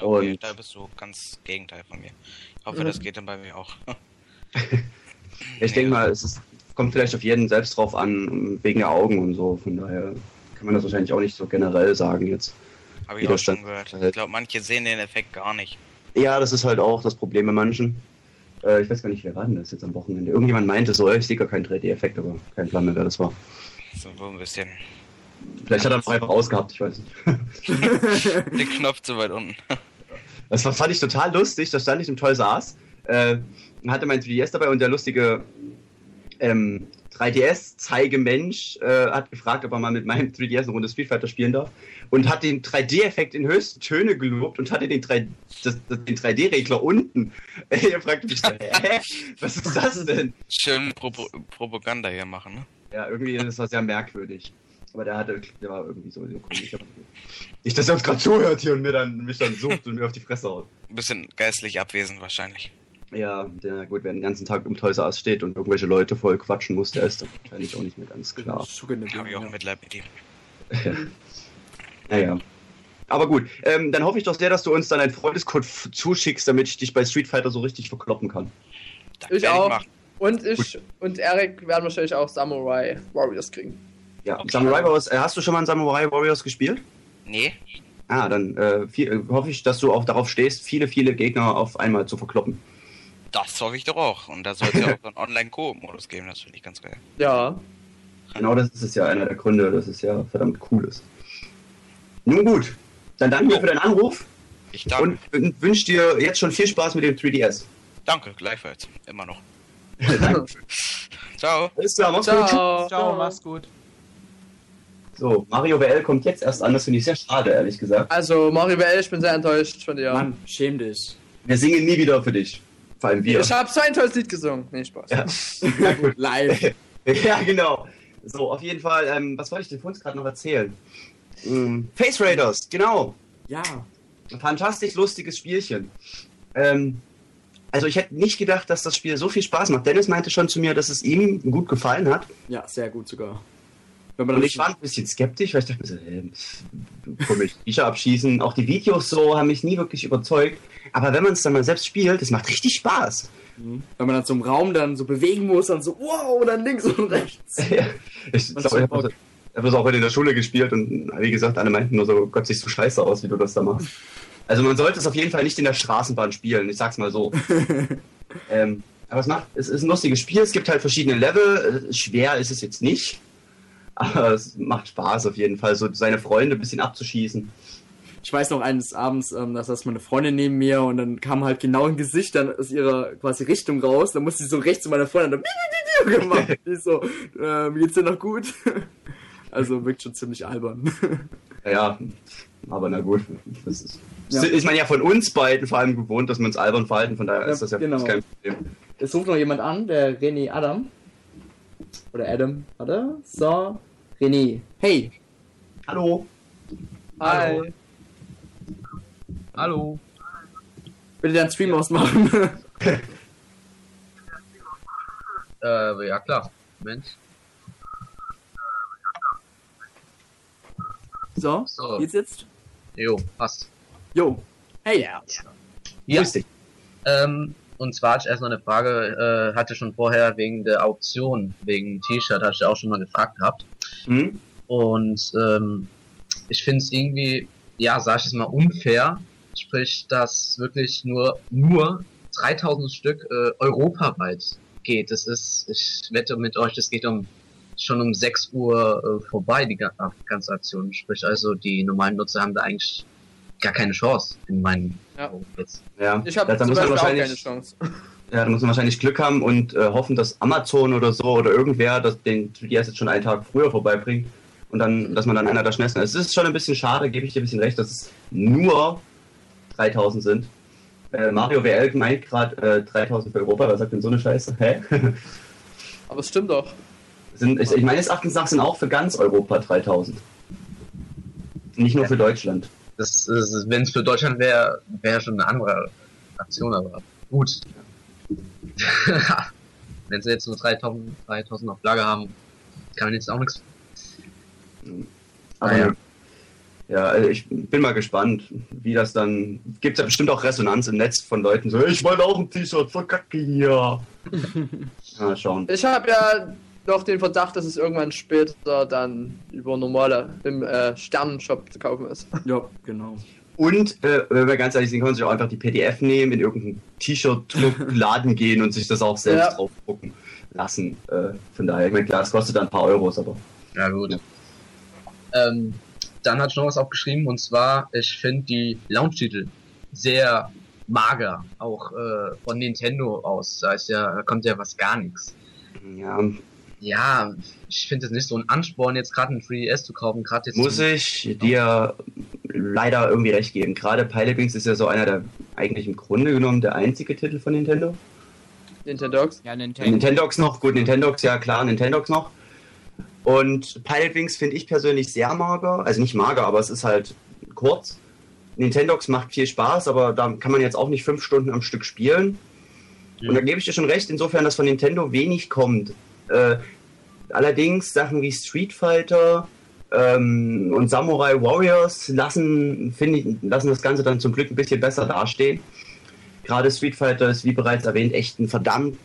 Okay, Und- da bist du ganz Gegenteil von mir. Ich hoffe, das geht dann bei mir auch. Ich denke mal, es ist, kommt vielleicht auf jeden selbst drauf an, wegen der Augen und so. Von daher kann man das wahrscheinlich auch nicht so generell sagen jetzt. Habe ich auch schon gehört. Halt. Ich glaube, manche sehen den Effekt gar nicht. Ja, das ist halt auch das Problem bei manchen. Äh, ich weiß gar nicht, wer war denn das jetzt am Wochenende? Irgendjemand meinte so, ich sehe gar keinen 3D-Effekt, aber kein Plan mehr, wer das war. So ein bisschen. Vielleicht hat er einfach ausgehabt, ich weiß nicht. Den Knopf zu weit unten. Das war, fand ich total lustig. Da stand ich im Toys R Us, äh, hatte mein 3DS dabei und der lustige ähm, 3DS-Zeigemensch äh, hat gefragt, ob er mal mit meinem 3DS eine Runde Street Fighter spielen darf und hat den 3D-Effekt in höchsten Töne gelobt und hatte den, 3 das, das, den 3D-Regler unten. er fragte mich so, hä? Was ist das denn? Schön Pro Propaganda hier machen, ne? Ja, irgendwie das war sehr merkwürdig. Aber der hatte, der war irgendwie so, so komisch. Nicht, dass er uns gerade zuhört hier und mir dann, mich dann sucht und mir auf die Fresse haut. Ein bisschen geistlich abwesend wahrscheinlich. Ja, der, gut, wer den ganzen Tag im Toys R Us steht und irgendwelche Leute voll quatschen muss, der ist dann wahrscheinlich auch nicht mehr ganz klar. Schuggende Habe ich auch. Mitleid mit ihm. Naja. Aber gut, ähm, dann hoffe ich doch sehr, dass du uns dann einen Freundescode zuschickst, damit ich dich bei Street Fighter so richtig verkloppen kann. Das Ich auch. machen. Und ich und Erik werden wahrscheinlich auch Samurai Warriors kriegen. Ja, Okay. Samurai Warriors, äh, hast du schon mal in Samurai Warriors gespielt? Nee, Ah, dann äh, viel, äh, hoffe ich, dass du auch darauf stehst, viele, viele Gegner auf einmal zu verkloppen. Das hoffe ich doch auch. Und da soll es ja auch einen Online-Koop-Modus geben, das finde ich ganz geil. Ja. Genau das ist es ja einer der Gründe, dass es ja verdammt cool ist. Nun gut, dann danke dir für deinen Anruf Ich danke. und wünsche dir jetzt schon viel Spaß mit dem 3DS. Danke, gleichfalls. Immer noch. danke. Ciao. Alles klar, mach's gut. Ciao. Ciao, mach's gut. So, Mario WL kommt jetzt erst an, das finde ich sehr schade, ehrlich gesagt. Also, Mario WL, ich bin sehr enttäuscht von dir. Mann, schäm dich. Wir singen nie wieder für dich. Vor allem wir. Ich habe so ein tolles Lied gesungen. Nee, Spaß. Ja. Na gut. Live. ja, genau. So, auf jeden Fall, ähm, was wollte ich dir vorhin gerade noch erzählen? Ähm, Face Raiders, genau. Ja. Ein fantastisch lustiges Spielchen. Ähm, also ich hätte nicht gedacht, dass das Spiel so viel Spaß macht. Dennis meinte schon zu mir, dass es ihm gut gefallen hat. Ja, sehr gut sogar. Wenn man Und ich war ein bisschen skeptisch, weil ich dachte mir so, hey, komisch, Viecher abschießen. Auch die Videos so haben mich nie wirklich überzeugt. Aber wenn man es dann mal selbst spielt, das macht richtig Spaß. Mhm. wenn man dann so im Raum dann so bewegen muss, dann so, wow, dann links und rechts. ja. Ich glaube, ich habe hab das auch heute in der Schule gespielt und wie gesagt, alle meinten nur so, Gott, siehst du scheiße aus, wie du das da machst. Also man sollte es auf jeden Fall nicht in der Straßenbahn spielen, ich sag's mal so. ähm, aber es macht, es ist ein lustiges Spiel, es gibt halt verschiedene Level, äh, schwer ist es jetzt nicht. Aber es macht Spaß auf jeden Fall, so seine Freunde ein bisschen abzuschießen. ich weiß noch eines Abends, ähm, da saß meine Freundin neben mir und dann kam halt genau ein Gesicht dann aus ihrer quasi Richtung raus. Dann musste sie so rechts zu meiner Freundin und dann gemacht. Ist so, äh, geht's dir noch gut? Also wirkt schon ziemlich albern. Ja, aber na gut. Das ist, Ja. ist man ja von uns beiden vor allem gewohnt, dass wir uns albern verhalten, von daher Ja, ist das ja genau. kein Problem. Es ruft noch jemand an, der René Adam. Oder Adam, warte. So, René. Hey, Hallo. Hi. Hallo. bitte deinen Stream ausmachen. Äh, ja klar. Moment. So, So. geht's jetzt? Jo, passt. Jo. Hey. Ja. Grüß dich. Ähm, und zwar hatte ich erst noch eine Frage, äh, hatte schon vorher wegen der Auktion, wegen T-Shirt, hatte ich auch schon mal gefragt gehabt. Hm? Und ähm, ich finde es irgendwie, ja, sag ich es mal, unfair, sprich, dass wirklich nur, nur 3000 Stück äh, europaweit geht. Das ist, ich wette mit euch, das geht um schon um 6 Uhr äh, vorbei, die ganze Aktion. Sprich, also die normalen Nutzer haben da eigentlich gar keine Chance in meinen Ja. Augen jetzt. Ja, Ich habe da, zum Beispiel auch keine wahrscheinlich, Chance. Ja, da muss man wahrscheinlich Glück haben und äh, hoffen, dass Amazon oder so oder irgendwer das, den 3DS jetzt schon einen Tag früher vorbeibringt und dann, dass man dann einer der schnellsten ist. Es ist schon ein bisschen schade, gebe ich dir ein bisschen recht, dass es nur 3000 sind. Äh, Mario WL meint gerade äh, 3000 für Europa, wer sagt denn so eine Scheiße? Hä? Aber es stimmt doch. sind, ich, ich meines Erachtens nach sind auch für ganz Europa 3000. Nicht nur für Deutschland. Wenn es für Deutschland wäre, wäre schon eine andere Aktion, aber gut. wenn sie jetzt nur 3000, 3000 auf Lager haben, kann man jetzt auch nichts. Aber Ah, ja. ja. ja, also ich bin mal gespannt, wie das dann. Gibt ja bestimmt auch Resonanz im Netz von Leuten so, ich wollte auch ein T-Shirt, so kacke hier. Mal schauen. Ich habe ja noch den Verdacht, dass es irgendwann später dann über normale im äh, Sternenshop zu kaufen ist. Ja, genau. Und, äh, wenn wir ganz ehrlich sind, können Sie auch einfach die PDF nehmen, in irgendeinen T-Shirt-Laden gehen und sich das auch selbst Ja. draufdrucken lassen. Äh, von daher, ich meine, klar, es kostet dann ein paar Euros, aber. Ja, gut. Ähm, dann hat ich noch was aufgeschrieben und zwar, ich finde die Launch-Titel sehr mager, auch äh, von Nintendo aus. Da ist ja, da kommt ja was gar nichts. Ja, Ja, ich finde es nicht so ein Ansporn, jetzt gerade ein 3DS zu kaufen, gerade jetzt. muss ich dir leider irgendwie recht geben. Gerade Pilot Wings ist ja so einer der, eigentlich im Grunde genommen der einzige Titel von Nintendo. Nintendogs. Ja, Nintendo. Nintendogs noch, gut, Nintendogs, ja klar, Nintendogs noch. Und Pilot Wings finde ich persönlich sehr mager. Also nicht mager, aber es ist halt kurz. Nintendogs macht viel Spaß, aber da kann man jetzt auch nicht fünf Stunden am Stück spielen. Und da gebe ich dir schon recht, insofern, dass von Nintendo wenig kommt. Äh, allerdings Sachen wie Street Fighter ähm, und Samurai Warriors lassen, ich, lassen das Ganze dann zum Glück ein bisschen besser dastehen. Gerade Street Fighter ist, wie bereits erwähnt, echt ein verdammt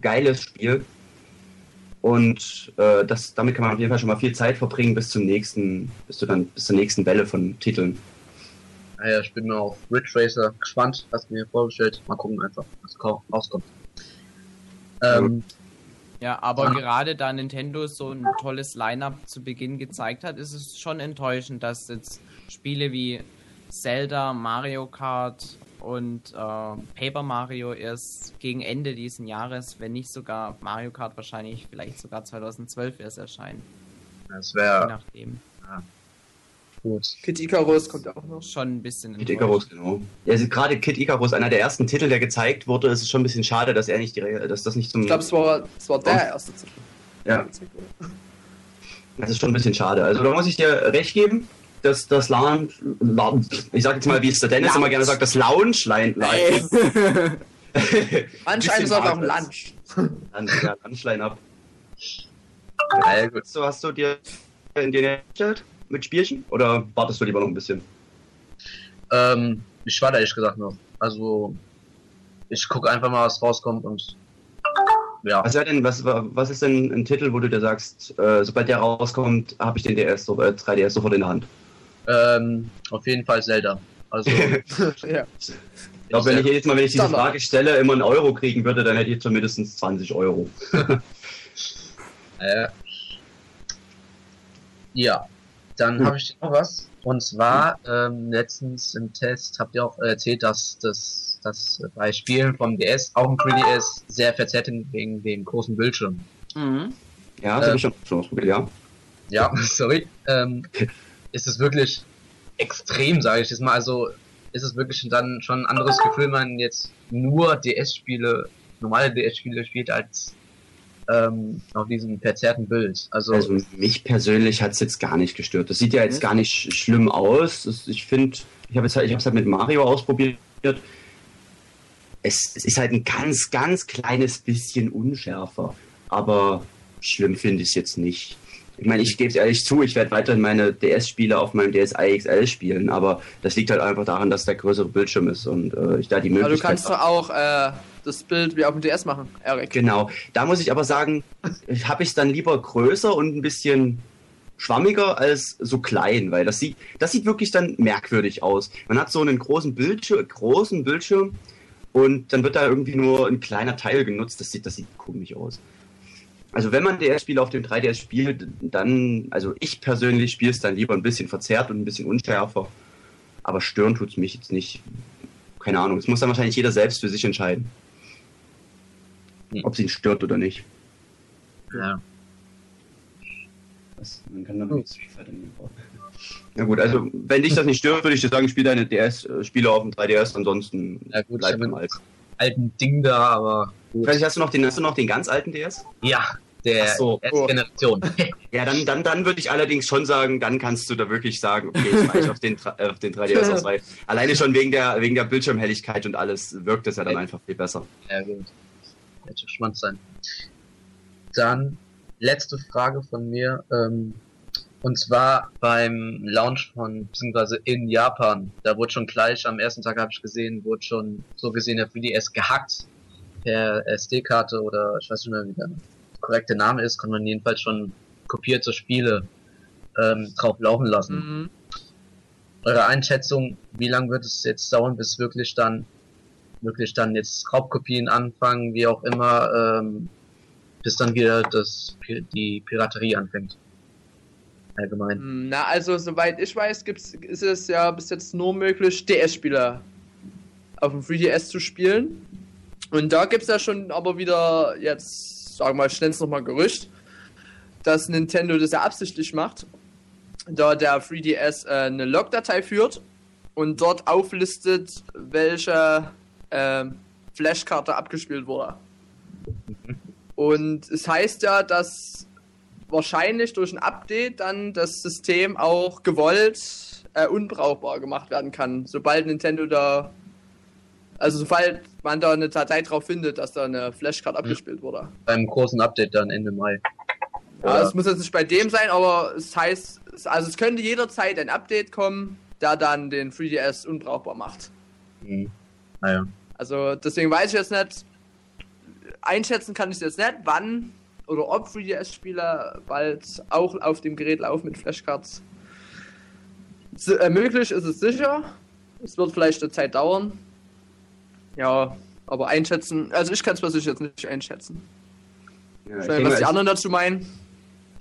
geiles Spiel. Und äh, das, damit kann man auf jeden Fall schon mal viel Zeit verbringen bis zum nächsten, bis zu dann bis zur nächsten Welle von Titeln. Naja, ich bin auf Ridge Racer gespannt, was mir vorgestellt. Mal gucken einfach, was rauskommt. Ähm, Ja, aber gerade da Nintendo so ein tolles Line-Up zu Beginn gezeigt hat, ist es schon enttäuschend, dass jetzt Spiele wie Zelda, Mario Kart und äh, Paper Mario erst gegen Ende diesen Jahres, wenn nicht sogar Mario Kart wahrscheinlich vielleicht sogar 2012 erst erscheinen. das Je wäre nachdem. Gut. Kid Icarus kommt auch noch. Schon ein bisschen Kid Icarus, genau. Ja, also gerade Kid Icarus, einer der ersten Titel, der gezeigt wurde, ist es schon ein bisschen schade, dass er nicht direkt, dass das nicht zum. Ich glaube, es war, es war der erste. ja, das ist schon ein bisschen schade. Also da muss ich dir recht geben, dass das Lounge, Lounge ich sag jetzt mal, wie es der Dennis immer gerne sagt, das Lounge Line. Bisschen einer sagt auch hart Lunch. Ja, Lunch Line ab. Geil, gut. So, hast du dir in dir gestellt mit Spielchen? Oder wartest du lieber noch ein bisschen? Ähm, ich war da ehrlich gesagt noch. Also, ich gucke einfach mal, was rauskommt und ja. Was, denn, was, was ist denn ein Titel, wo du dir sagst, äh, sobald der rauskommt, habe ich den DS, so, äh, 3DS sofort in der Hand? Ähm, auf jeden Fall Zelda. Also, Ja. Ich glaube, wenn ich jedes Mal, wenn ich diese. Frage stelle, immer einen Euro kriegen würde, dann hätte ich mindestens 20 Euro. äh, ja. Dann Hm. habe ich noch was. Und zwar, ähm, letztens im Test habt ihr auch erzählt, dass das dass bei Spielen vom DS, auch im 3DS, sehr verzerrt sind wegen dem großen Bildschirm. Mhm. Ja, das Äh, habe ich schon schon ausprobiert, ja. Ja, sorry. Ähm, ist es wirklich extrem, sage ich jetzt mal. Also ist es wirklich dann schon ein anderes Gefühl, wenn man jetzt nur DS-Spiele, normale DS-Spiele spielt, als ähm, auf diesem verzerrten Bild. Also, Also mich persönlich hat es jetzt gar nicht gestört. Das sieht ja jetzt gar nicht sch- schlimm aus. Das, ich finde, ich habe es halt, ich halt mit Mario ausprobiert. Es, es ist halt ein ganz, ganz kleines bisschen unschärfer. Aber schlimm finde ich es jetzt nicht. Ich meine, ich gebe es ehrlich zu, ich werde weiterhin meine DS-Spiele auf meinem DSi XL spielen, aber das liegt halt einfach daran, dass der größere Bildschirm ist und äh, ich da die Aber du Möglichkeit kannst doch auch äh, das Bild wie auf dem DS machen, Erik. Genau. Da muss ich aber sagen, habe ich es dann lieber größer und ein bisschen schwammiger als so klein, weil das sieht, das sieht wirklich dann merkwürdig aus. Man hat so einen großen Bildschirm, großen Bildschirm und dann wird da irgendwie nur ein kleiner Teil genutzt. Das sieht, das sieht komisch aus. Also wenn man DS-Spiele auf dem 3DS spielt, dann, also ich persönlich spiele es dann lieber ein bisschen verzerrt und ein bisschen unschärfer. Aber stören tut es mich jetzt nicht. Keine Ahnung. Das muss dann wahrscheinlich jeder selbst für sich entscheiden. Ob sie ihn stört oder nicht. ja. Das, man kann dann nichts Ja gut, also wenn dich das nicht stört, würde ich dir sagen, spiel deine DS-Spiele auf dem 3DS, ansonsten Ja, gut, bleib hab Alten. alten Ding da, aber gut. Nicht, hast du noch den, hast du noch den ganz alten DS? Ja, der so. erste Oh. Generation. Ja, dann, dann, dann würde ich allerdings schon sagen, dann kannst du da wirklich sagen, okay, ich mache ich auf den, äh, auf den 3DS aus, weil alleine schon wegen der, wegen der Bildschirmhelligkeit und alles wirkt es ja dann einfach viel besser. Ja, gut. Hätte gespannt sein. Dann letzte Frage von mir. Ähm, und zwar beim Launch von, beziehungsweise in Japan. Da wurde schon gleich, am ersten Tag habe ich gesehen, wurde schon so gesehen der 3DS gehackt. Per SD-Karte oder ich weiß nicht mehr, wie der korrekte Name ist, kann man jedenfalls schon kopierte Spiele ähm, drauf laufen lassen. Mhm. eure Einschätzung, wie lange wird es jetzt dauern, bis wirklich dann, wirklich dann jetzt Raubkopien anfangen, wie auch immer, ähm, bis dann wieder das, die Piraterie anfängt? Allgemein. Hm, Na, also soweit ich weiß, gibt's, ist es ja bis jetzt nur möglich, DS-Spieler auf dem 3DS zu spielen. Und da gibt es ja schon aber wieder jetzt, sagen wir mal, schnell nochmal Gerücht, dass Nintendo das ja absichtlich macht, da der 3DS äh, eine Logdatei führt und dort auflistet, welche ähm, Flashkarte abgespielt wurde. Und es heißt ja, dass wahrscheinlich durch ein Update dann das System auch gewollt äh, unbrauchbar gemacht werden kann, sobald Nintendo da, also sobald man da eine Datei drauf findet, dass da eine Flashcard abgespielt wurde. Beim großen Update dann Ende Mai. Ja, es muss jetzt nicht bei dem sein, aber es heißt, also es könnte jederzeit ein Update kommen, der dann den 3DS unbrauchbar macht. Hm. Naja. Also deswegen weiß ich jetzt nicht, einschätzen kann ich jetzt nicht, wann oder ob 3DS-Spieler bald auch auf dem Gerät laufen mit Flashcards. S äh, möglich ist es sicher. Es wird vielleicht eine Zeit dauern. Ja, aber einschätzen, also ich kann es persönlich jetzt nicht einschätzen. Ja, ich Ich weiß nicht, was die anderen dazu meinen.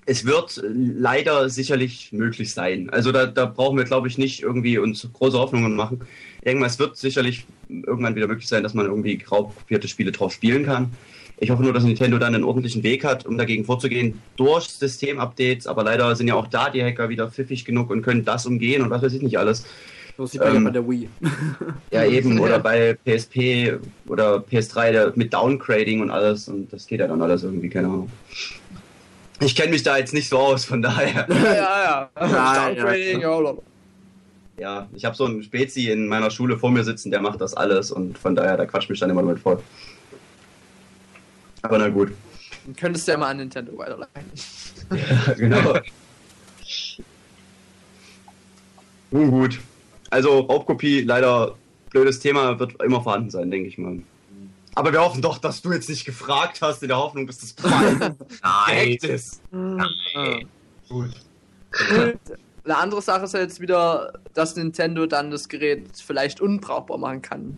Es wird äh, leider sicherlich möglich sein. Also da, da brauchen wir, glaube ich, nicht irgendwie uns große Hoffnungen machen. Irgendwas wird sicherlich irgendwann wieder möglich sein, dass man irgendwie raubkopierte Spiele drauf spielen kann. Ich hoffe nur, dass Nintendo dann einen ordentlichen Weg hat, um dagegen vorzugehen durch Systemupdates. Aber leider sind ja auch da die Hacker wieder pfiffig genug und können das umgehen und was weiß ich nicht alles. So sieht man Ähm, ja bei der Wii. Ja, eben. Oder bei PSP oder PS3 der, mit Downgrading und alles. Und das geht ja dann alles irgendwie, keine Ahnung. Ich kenne mich da jetzt nicht so aus, von daher. Ja, ja, ja. Ja. Ja, ich habe so einen Spezi in meiner Schule vor mir sitzen, der macht das alles und von daher, da quatscht mich dann immer damit voll. Aber na gut. Dann könntest du ja mal an Nintendo weiterleiten. Ja, genau. Nun gut. Also Raubkopie, leider blödes Thema, wird immer vorhanden sein, denke ich mal. Aber wir hoffen doch, dass du jetzt nicht gefragt hast, in der Hoffnung, dass das Preis gehackt ist. Gut. Und eine andere Sache ist ja jetzt wieder, dass Nintendo dann das Gerät vielleicht unbrauchbar machen kann.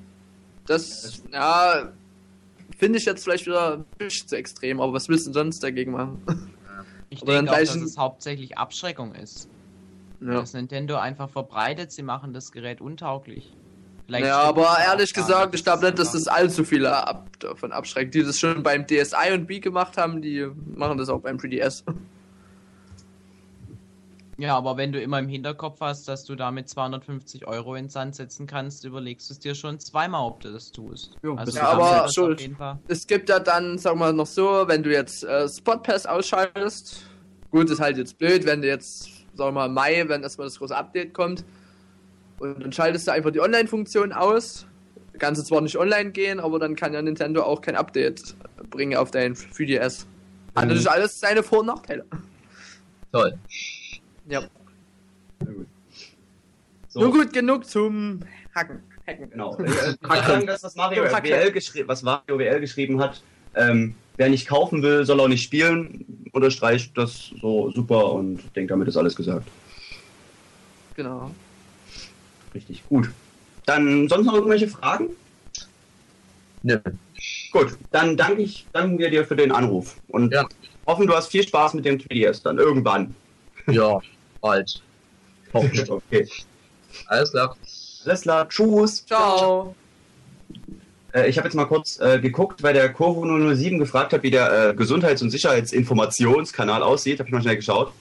Das, ja, finde ich jetzt vielleicht wieder ein bisschen zu extrem, aber was willst du sonst dagegen machen? Ich Aber denke auch, dass es hauptsächlich Abschreckung ist. Ja. Das Nintendo einfach verbreitet, sie machen das Gerät untauglich. Vielleicht Ja, aber ehrlich gesagt, ich glaube nicht, dass das allzu viele ab davon abschreckt. Die das schon beim DSi und B gemacht haben, die machen das auch beim 3DS. Ja, aber wenn du immer im Hinterkopf hast, dass du damit 250 Euro in den Sand setzen kannst, überlegst du es dir schon zweimal, ob du das tust. Jo, also da aber schuld. Es gibt ja dann, sagen wir noch so, wenn du jetzt äh, Spot Pass ausschaltest, gut, ist halt jetzt blöd, wenn du jetzt, sagen wir mal, Mai, wenn erstmal das große Update kommt, und dann schaltest du einfach die Online-Funktion aus. Kannst du zwar nicht online gehen, aber dann kann ja Nintendo auch kein Update bringen auf dein 3DS. Hat Mhm. natürlich alles seine Vor- und Nachteile. Toll. Ja. So, Nur gut genug zum Hacken. Hacken. Genau. Ich kann sagen, dass was Mario. WL, geschri was Mario WL geschrieben hat, ähm, wer nicht kaufen will, soll auch nicht spielen, unterstreicht das so super und ich denke, damit ist alles gesagt. Genau. Richtig, gut. Dann sonst noch irgendwelche Fragen? Nö. Gut, dann danke ich, danken wir dir für den Anruf und Ja. hoffen, du hast viel Spaß mit dem 3DS dann irgendwann. Ja, bald. Hoffentlich. Okay. Alles klar. Alles klar, tschüss. Ciao. Äh, ich habe jetzt mal kurz äh, geguckt, weil der Kurvo 007 gefragt hat, wie der äh, Gesundheits- und Sicherheitsinformationskanal aussieht. Habe ich mal schnell geschaut.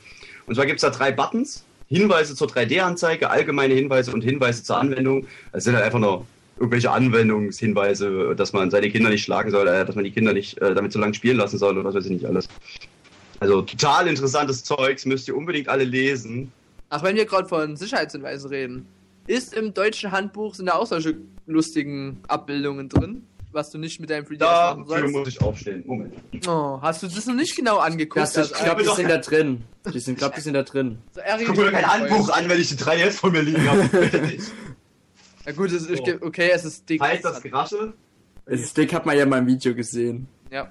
Und zwar gibt es da drei Buttons. Hinweise zur 3D-Anzeige, allgemeine Hinweise und Hinweise zur Anwendung. Das sind halt einfach nur irgendwelche Anwendungshinweise, dass man seine Kinder nicht schlagen soll, äh, dass man die Kinder nicht äh, damit so lange spielen lassen soll oder was weiß ich nicht alles. Also total interessantes Zeugs, müsst ihr unbedingt alle lesen. Ach, wenn wir gerade von Sicherheitshinweisen reden. Ist im deutschen Handbuch sind da auch solche lustigen Abbildungen drin, was du nicht mit deinem 3DS machen Dafür sollst? muss ich aufstehen. Moment. Oh, hast du das noch nicht genau angeguckt? Das, ich Also, glaube, die sind da drin. Die sind, glaube die sind da drin. so Eric- Guck mir doch kein Handbuch an, wenn ich die 3DS vor mir liegen habe. Ja gut, es ist, So. okay, es ist dick. heißt das Gerasche? Das Ding hat man ja mal im Video gesehen. Ja.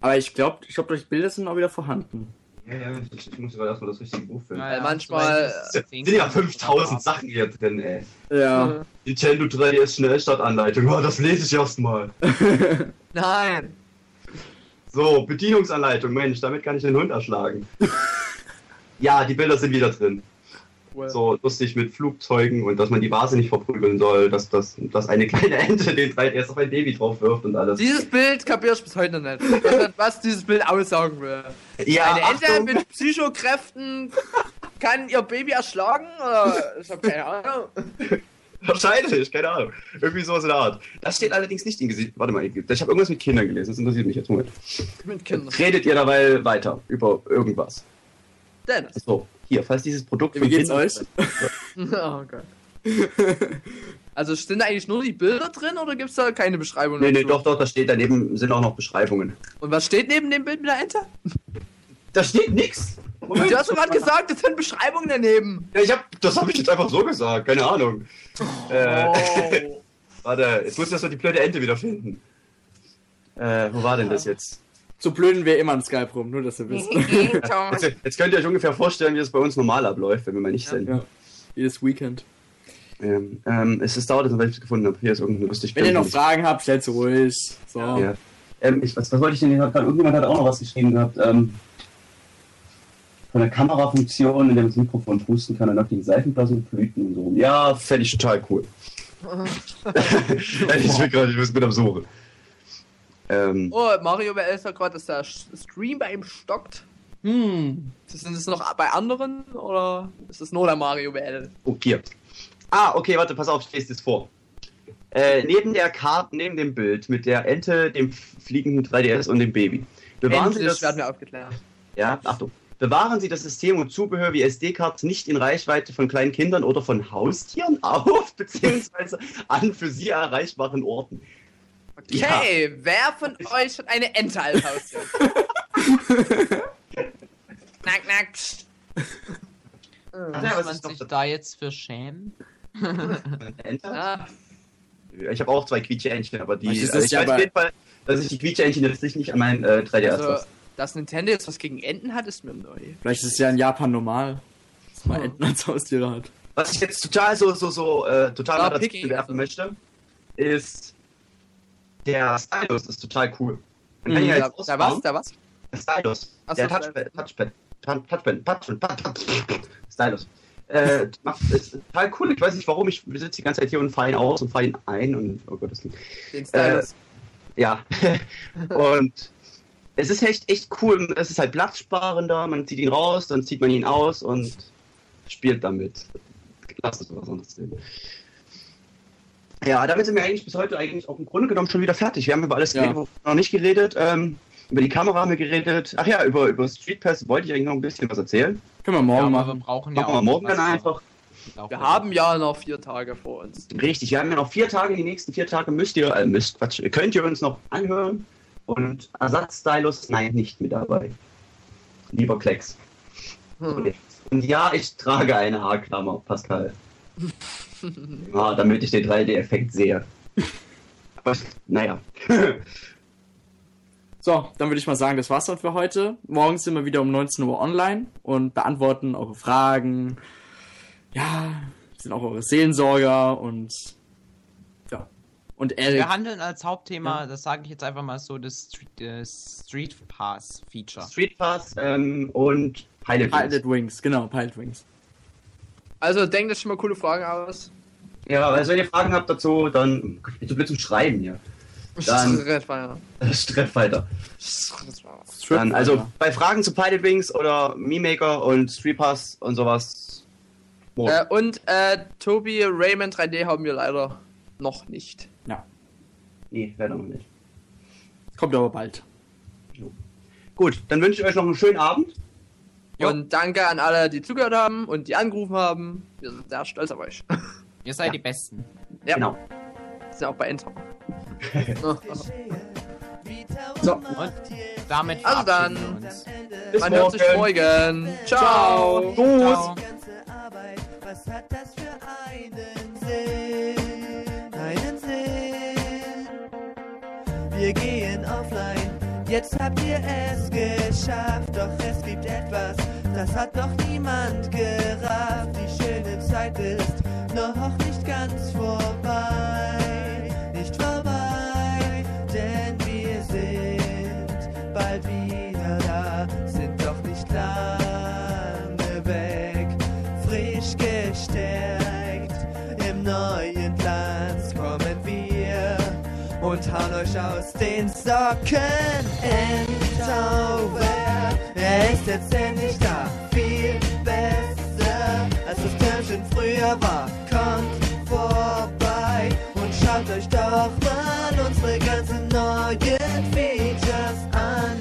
Aber ich glaube, ich glaube, die Bilder sind auch wieder vorhanden. Ja, ja, ich, ich muss aber erstmal das richtige Buch finden. Weil manchmal- Es sind ja 5000 Sachen hier drin, ey. Ja. Nintendo 3DS Schnellstartanleitung. Oh, das lese ich erstmal. Nein. So, Bedienungsanleitung. Mensch, damit kann ich den Hund erschlagen. ja, die Bilder sind wieder drin. Cool. So lustig mit Flugzeugen und dass man die Vase nicht verprügeln soll, dass, dass, dass eine kleine Ente den 3DS auf ein Baby drauf wirft und alles. Dieses Bild kapier ich bis heute noch nicht. Was, was dieses Bild aussagen will. Ja, Eine Ente Achtung. mit Psychokräften kann ihr Baby erschlagen? Oder? Ich hab keine Ahnung. Wahrscheinlich, keine Ahnung. Irgendwie sowas in der Art. Das steht allerdings nicht in Gesicht. Warte mal, ich, ich habe irgendwas mit Kindern gelesen. Das interessiert mich jetzt. Moment. Mit Kindern. Redet ihr dabei weiter über irgendwas? Dennis. So, hier, falls dieses Produkt Wie geht's euch? Oh Gott. Also sind da eigentlich nur die Bilder drin oder gibt's da keine Beschreibung? Nee, nee, dazu? doch, doch, da steht daneben sind auch noch Beschreibungen. Und was steht neben dem Bild mit der Ente? Da steht nix. Du hast doch gerade gesagt, es sind Beschreibungen daneben. Ja, ich hab, das habe ich jetzt einfach so gesagt, keine Ahnung. Äh, Oh. warte, jetzt muss ich erst mal die blöde Ente wiederfinden. Äh, wo war denn das jetzt? So blöden wir immer in Skype rum, nur dass ihr wisst. Jetzt, jetzt könnt ihr euch ungefähr vorstellen, wie es bei uns normal abläuft, wenn wir mal nicht sind. ja. Jedes Weekend. Ähm, ähm, es ist dauert, weil ich es gefunden habe. Hier ist irgendein lustig. Wenn ihr noch Fragen habt, stellt sie ruhig. So. Ja. Ähm, ich, was, was wollte ich denn hier gerade? Irgendjemand hat auch noch was geschrieben gehabt. Ähm, von der Kamerafunktion, in der man das Mikrofon pusten kann, dann auf die Seifenblasen und Blüten und so. Ja, fände ich total cool. ich bin gerade, ich bin am Suchen. Ähm, Oh, Mario WL sagt gerade, dass der Stream bei ihm stockt. Hm. Sind das noch bei anderen oder ist das nur der Mario WL? hier. Ah, okay, warte, pass auf, ich lese das vor. Äh, neben der Karte, neben dem Bild mit der Ente, dem fliegenden 3DS und dem Baby. Bewahren Sie Endlich das, werden wir aufgeklärt. Ja, Achtung. Bewahren Sie das System und Zubehör wie SD-Cards nicht in Reichweite von kleinen Kindern oder von Haustieren auf, beziehungsweise an für sie erreichbaren Orten. Okay, wer von euch hat eine Ente als Haustier? nack, nack. pst. Muss Ja, was man sich da- da jetzt für schämen? Ente? Ah, Ich habe auch zwei Quietscheentchen, aber die. Also ich ja weiß auf jeden Fall, dass ich die Quietscheentchen jetzt nicht an mein äh, 3DS also, dass Nintendo jetzt was gegen Enten hat, ist mir neu. Vielleicht ist es ja in Japan normal, dass man Hm. Enten als Haustiere hat. Was ich jetzt total so, so, so, äh, total mal dazu werfen möchte, ist der Stylus ist total cool. Man kann Mhm. Da, da was, da was? Der Stylus. Ach der so, Touchpad, Touchpad. Touch- Touchpad, Touchpad, Touchpad, Stylus. Äh, macht, ist total cool. Ich weiß nicht warum. Ich sitze die ganze Zeit hier und fahre ihn aus und fahre ihn ein und oh Gott, das liegt. Den Stylus. Ja. und es ist echt, echt cool. Es ist halt platzsparender. Man zieht ihn raus, dann zieht man ihn aus und spielt damit. Lass uns was anderes sehen. Ja, damit sind wir eigentlich bis heute eigentlich auch im Grunde genommen schon wieder fertig. Wir haben über alles Ja. geredet, wir noch nicht geredet. Ähm, über die Kamera haben wir geredet. Ach ja, über, über Street Pass wollte ich eigentlich noch ein bisschen was erzählen. Können wir Ja, morgen wir machen. brauchen ja Machen wir auch morgen dann einfach. Wir haben ja noch vier Tage vor uns. Richtig, wir haben ja noch vier Tage. Die nächsten vier Tage müsst ihr, äh, müsst, Quatsch, könnt ihr uns noch anhören. Und Ersatzstylus, nein, nicht mit dabei. Lieber Klecks. Hm. Und ja, ich trage eine Haarklammer, Pascal. ja, damit ich den 3D-Effekt sehe. Aber naja. So, dann würde ich mal sagen, das war's dann für heute. Morgen sind wir wieder um 19 Uhr online und beantworten eure Fragen. Ja, sind auch eure Seelensorger und ja. Und Eric. Wir handeln als Hauptthema, das sage ich jetzt einfach mal so, das Street, das Street Pass Feature. Street Pass ähm, und Pilot. Pilot Wings, genau, Pilot Wings. Also denkt euch schon mal coole Fragen aus. Ja, also wenn ihr Fragen habt dazu, dann ich so blöd zum Schreiben hier. Dann- Streitfire. Strefffighter. Strip, Dann, also bei Fragen zu Pilot Wings oder Memaker und Street Pass und sowas. morgen. Äh, und äh, Tobi Rayman 3D haben wir leider noch nicht. ja, Nee, leider noch nicht. kommt aber bald. Gut, dann wünsche ich euch noch einen schönen Abend. Jo. Und danke an alle, die zugehört haben und die angerufen haben. Wir sind sehr stolz auf euch. Ihr seid die Besten. Ja, Genau. sind auch bei Enter. So, Und damit Also dann. uns. bis Man hört sich morgen. Ciao. Ciao. Arbeit, was hat das für einen Sinn? Einen Sinn. Wir gehen offline, jetzt habt ihr es geschafft. Doch es gibt etwas, das hat noch niemand gerafft. Die schöne Zeit ist noch nicht ganz vorbei. Nicht vorbei, den Socken. Endzauber, er ist jetzt endlich da, viel besser, als das Türmchen früher war. Kommt vorbei und schaut euch doch mal unsere ganzen neuen Features an.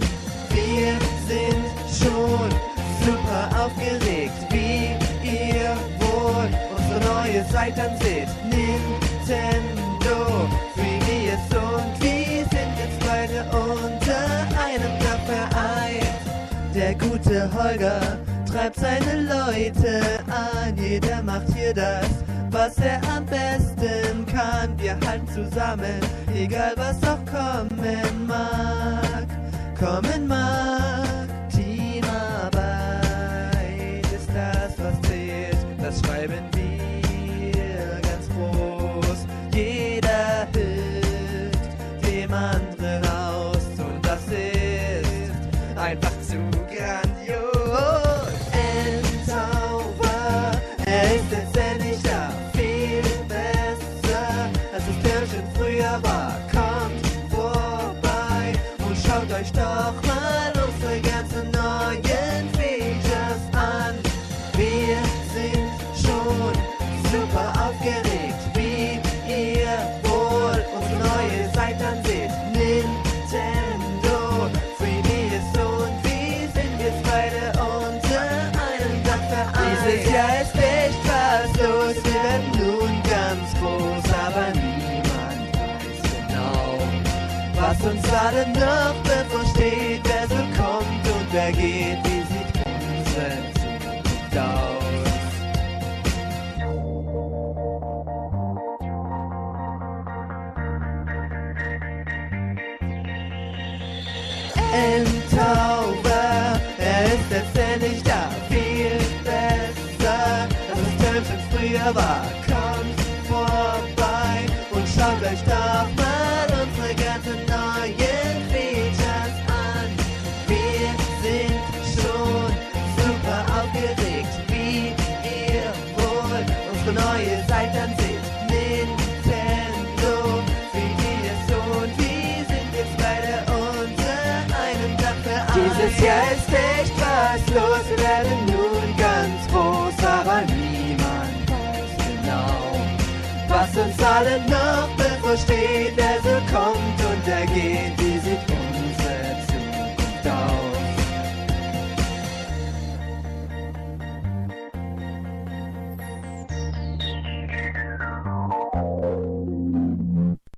Wir sind schon super aufgeregt, wie ihr wohl unsere neue Seite dann treibt seine Leute an. Jeder macht hier das, was er am besten kann. Wir halten zusammen, egal was auch kommen mag. Kommen mag. Teamarbeit ist das, was zählt. Das schreiben was uns weiß genau, was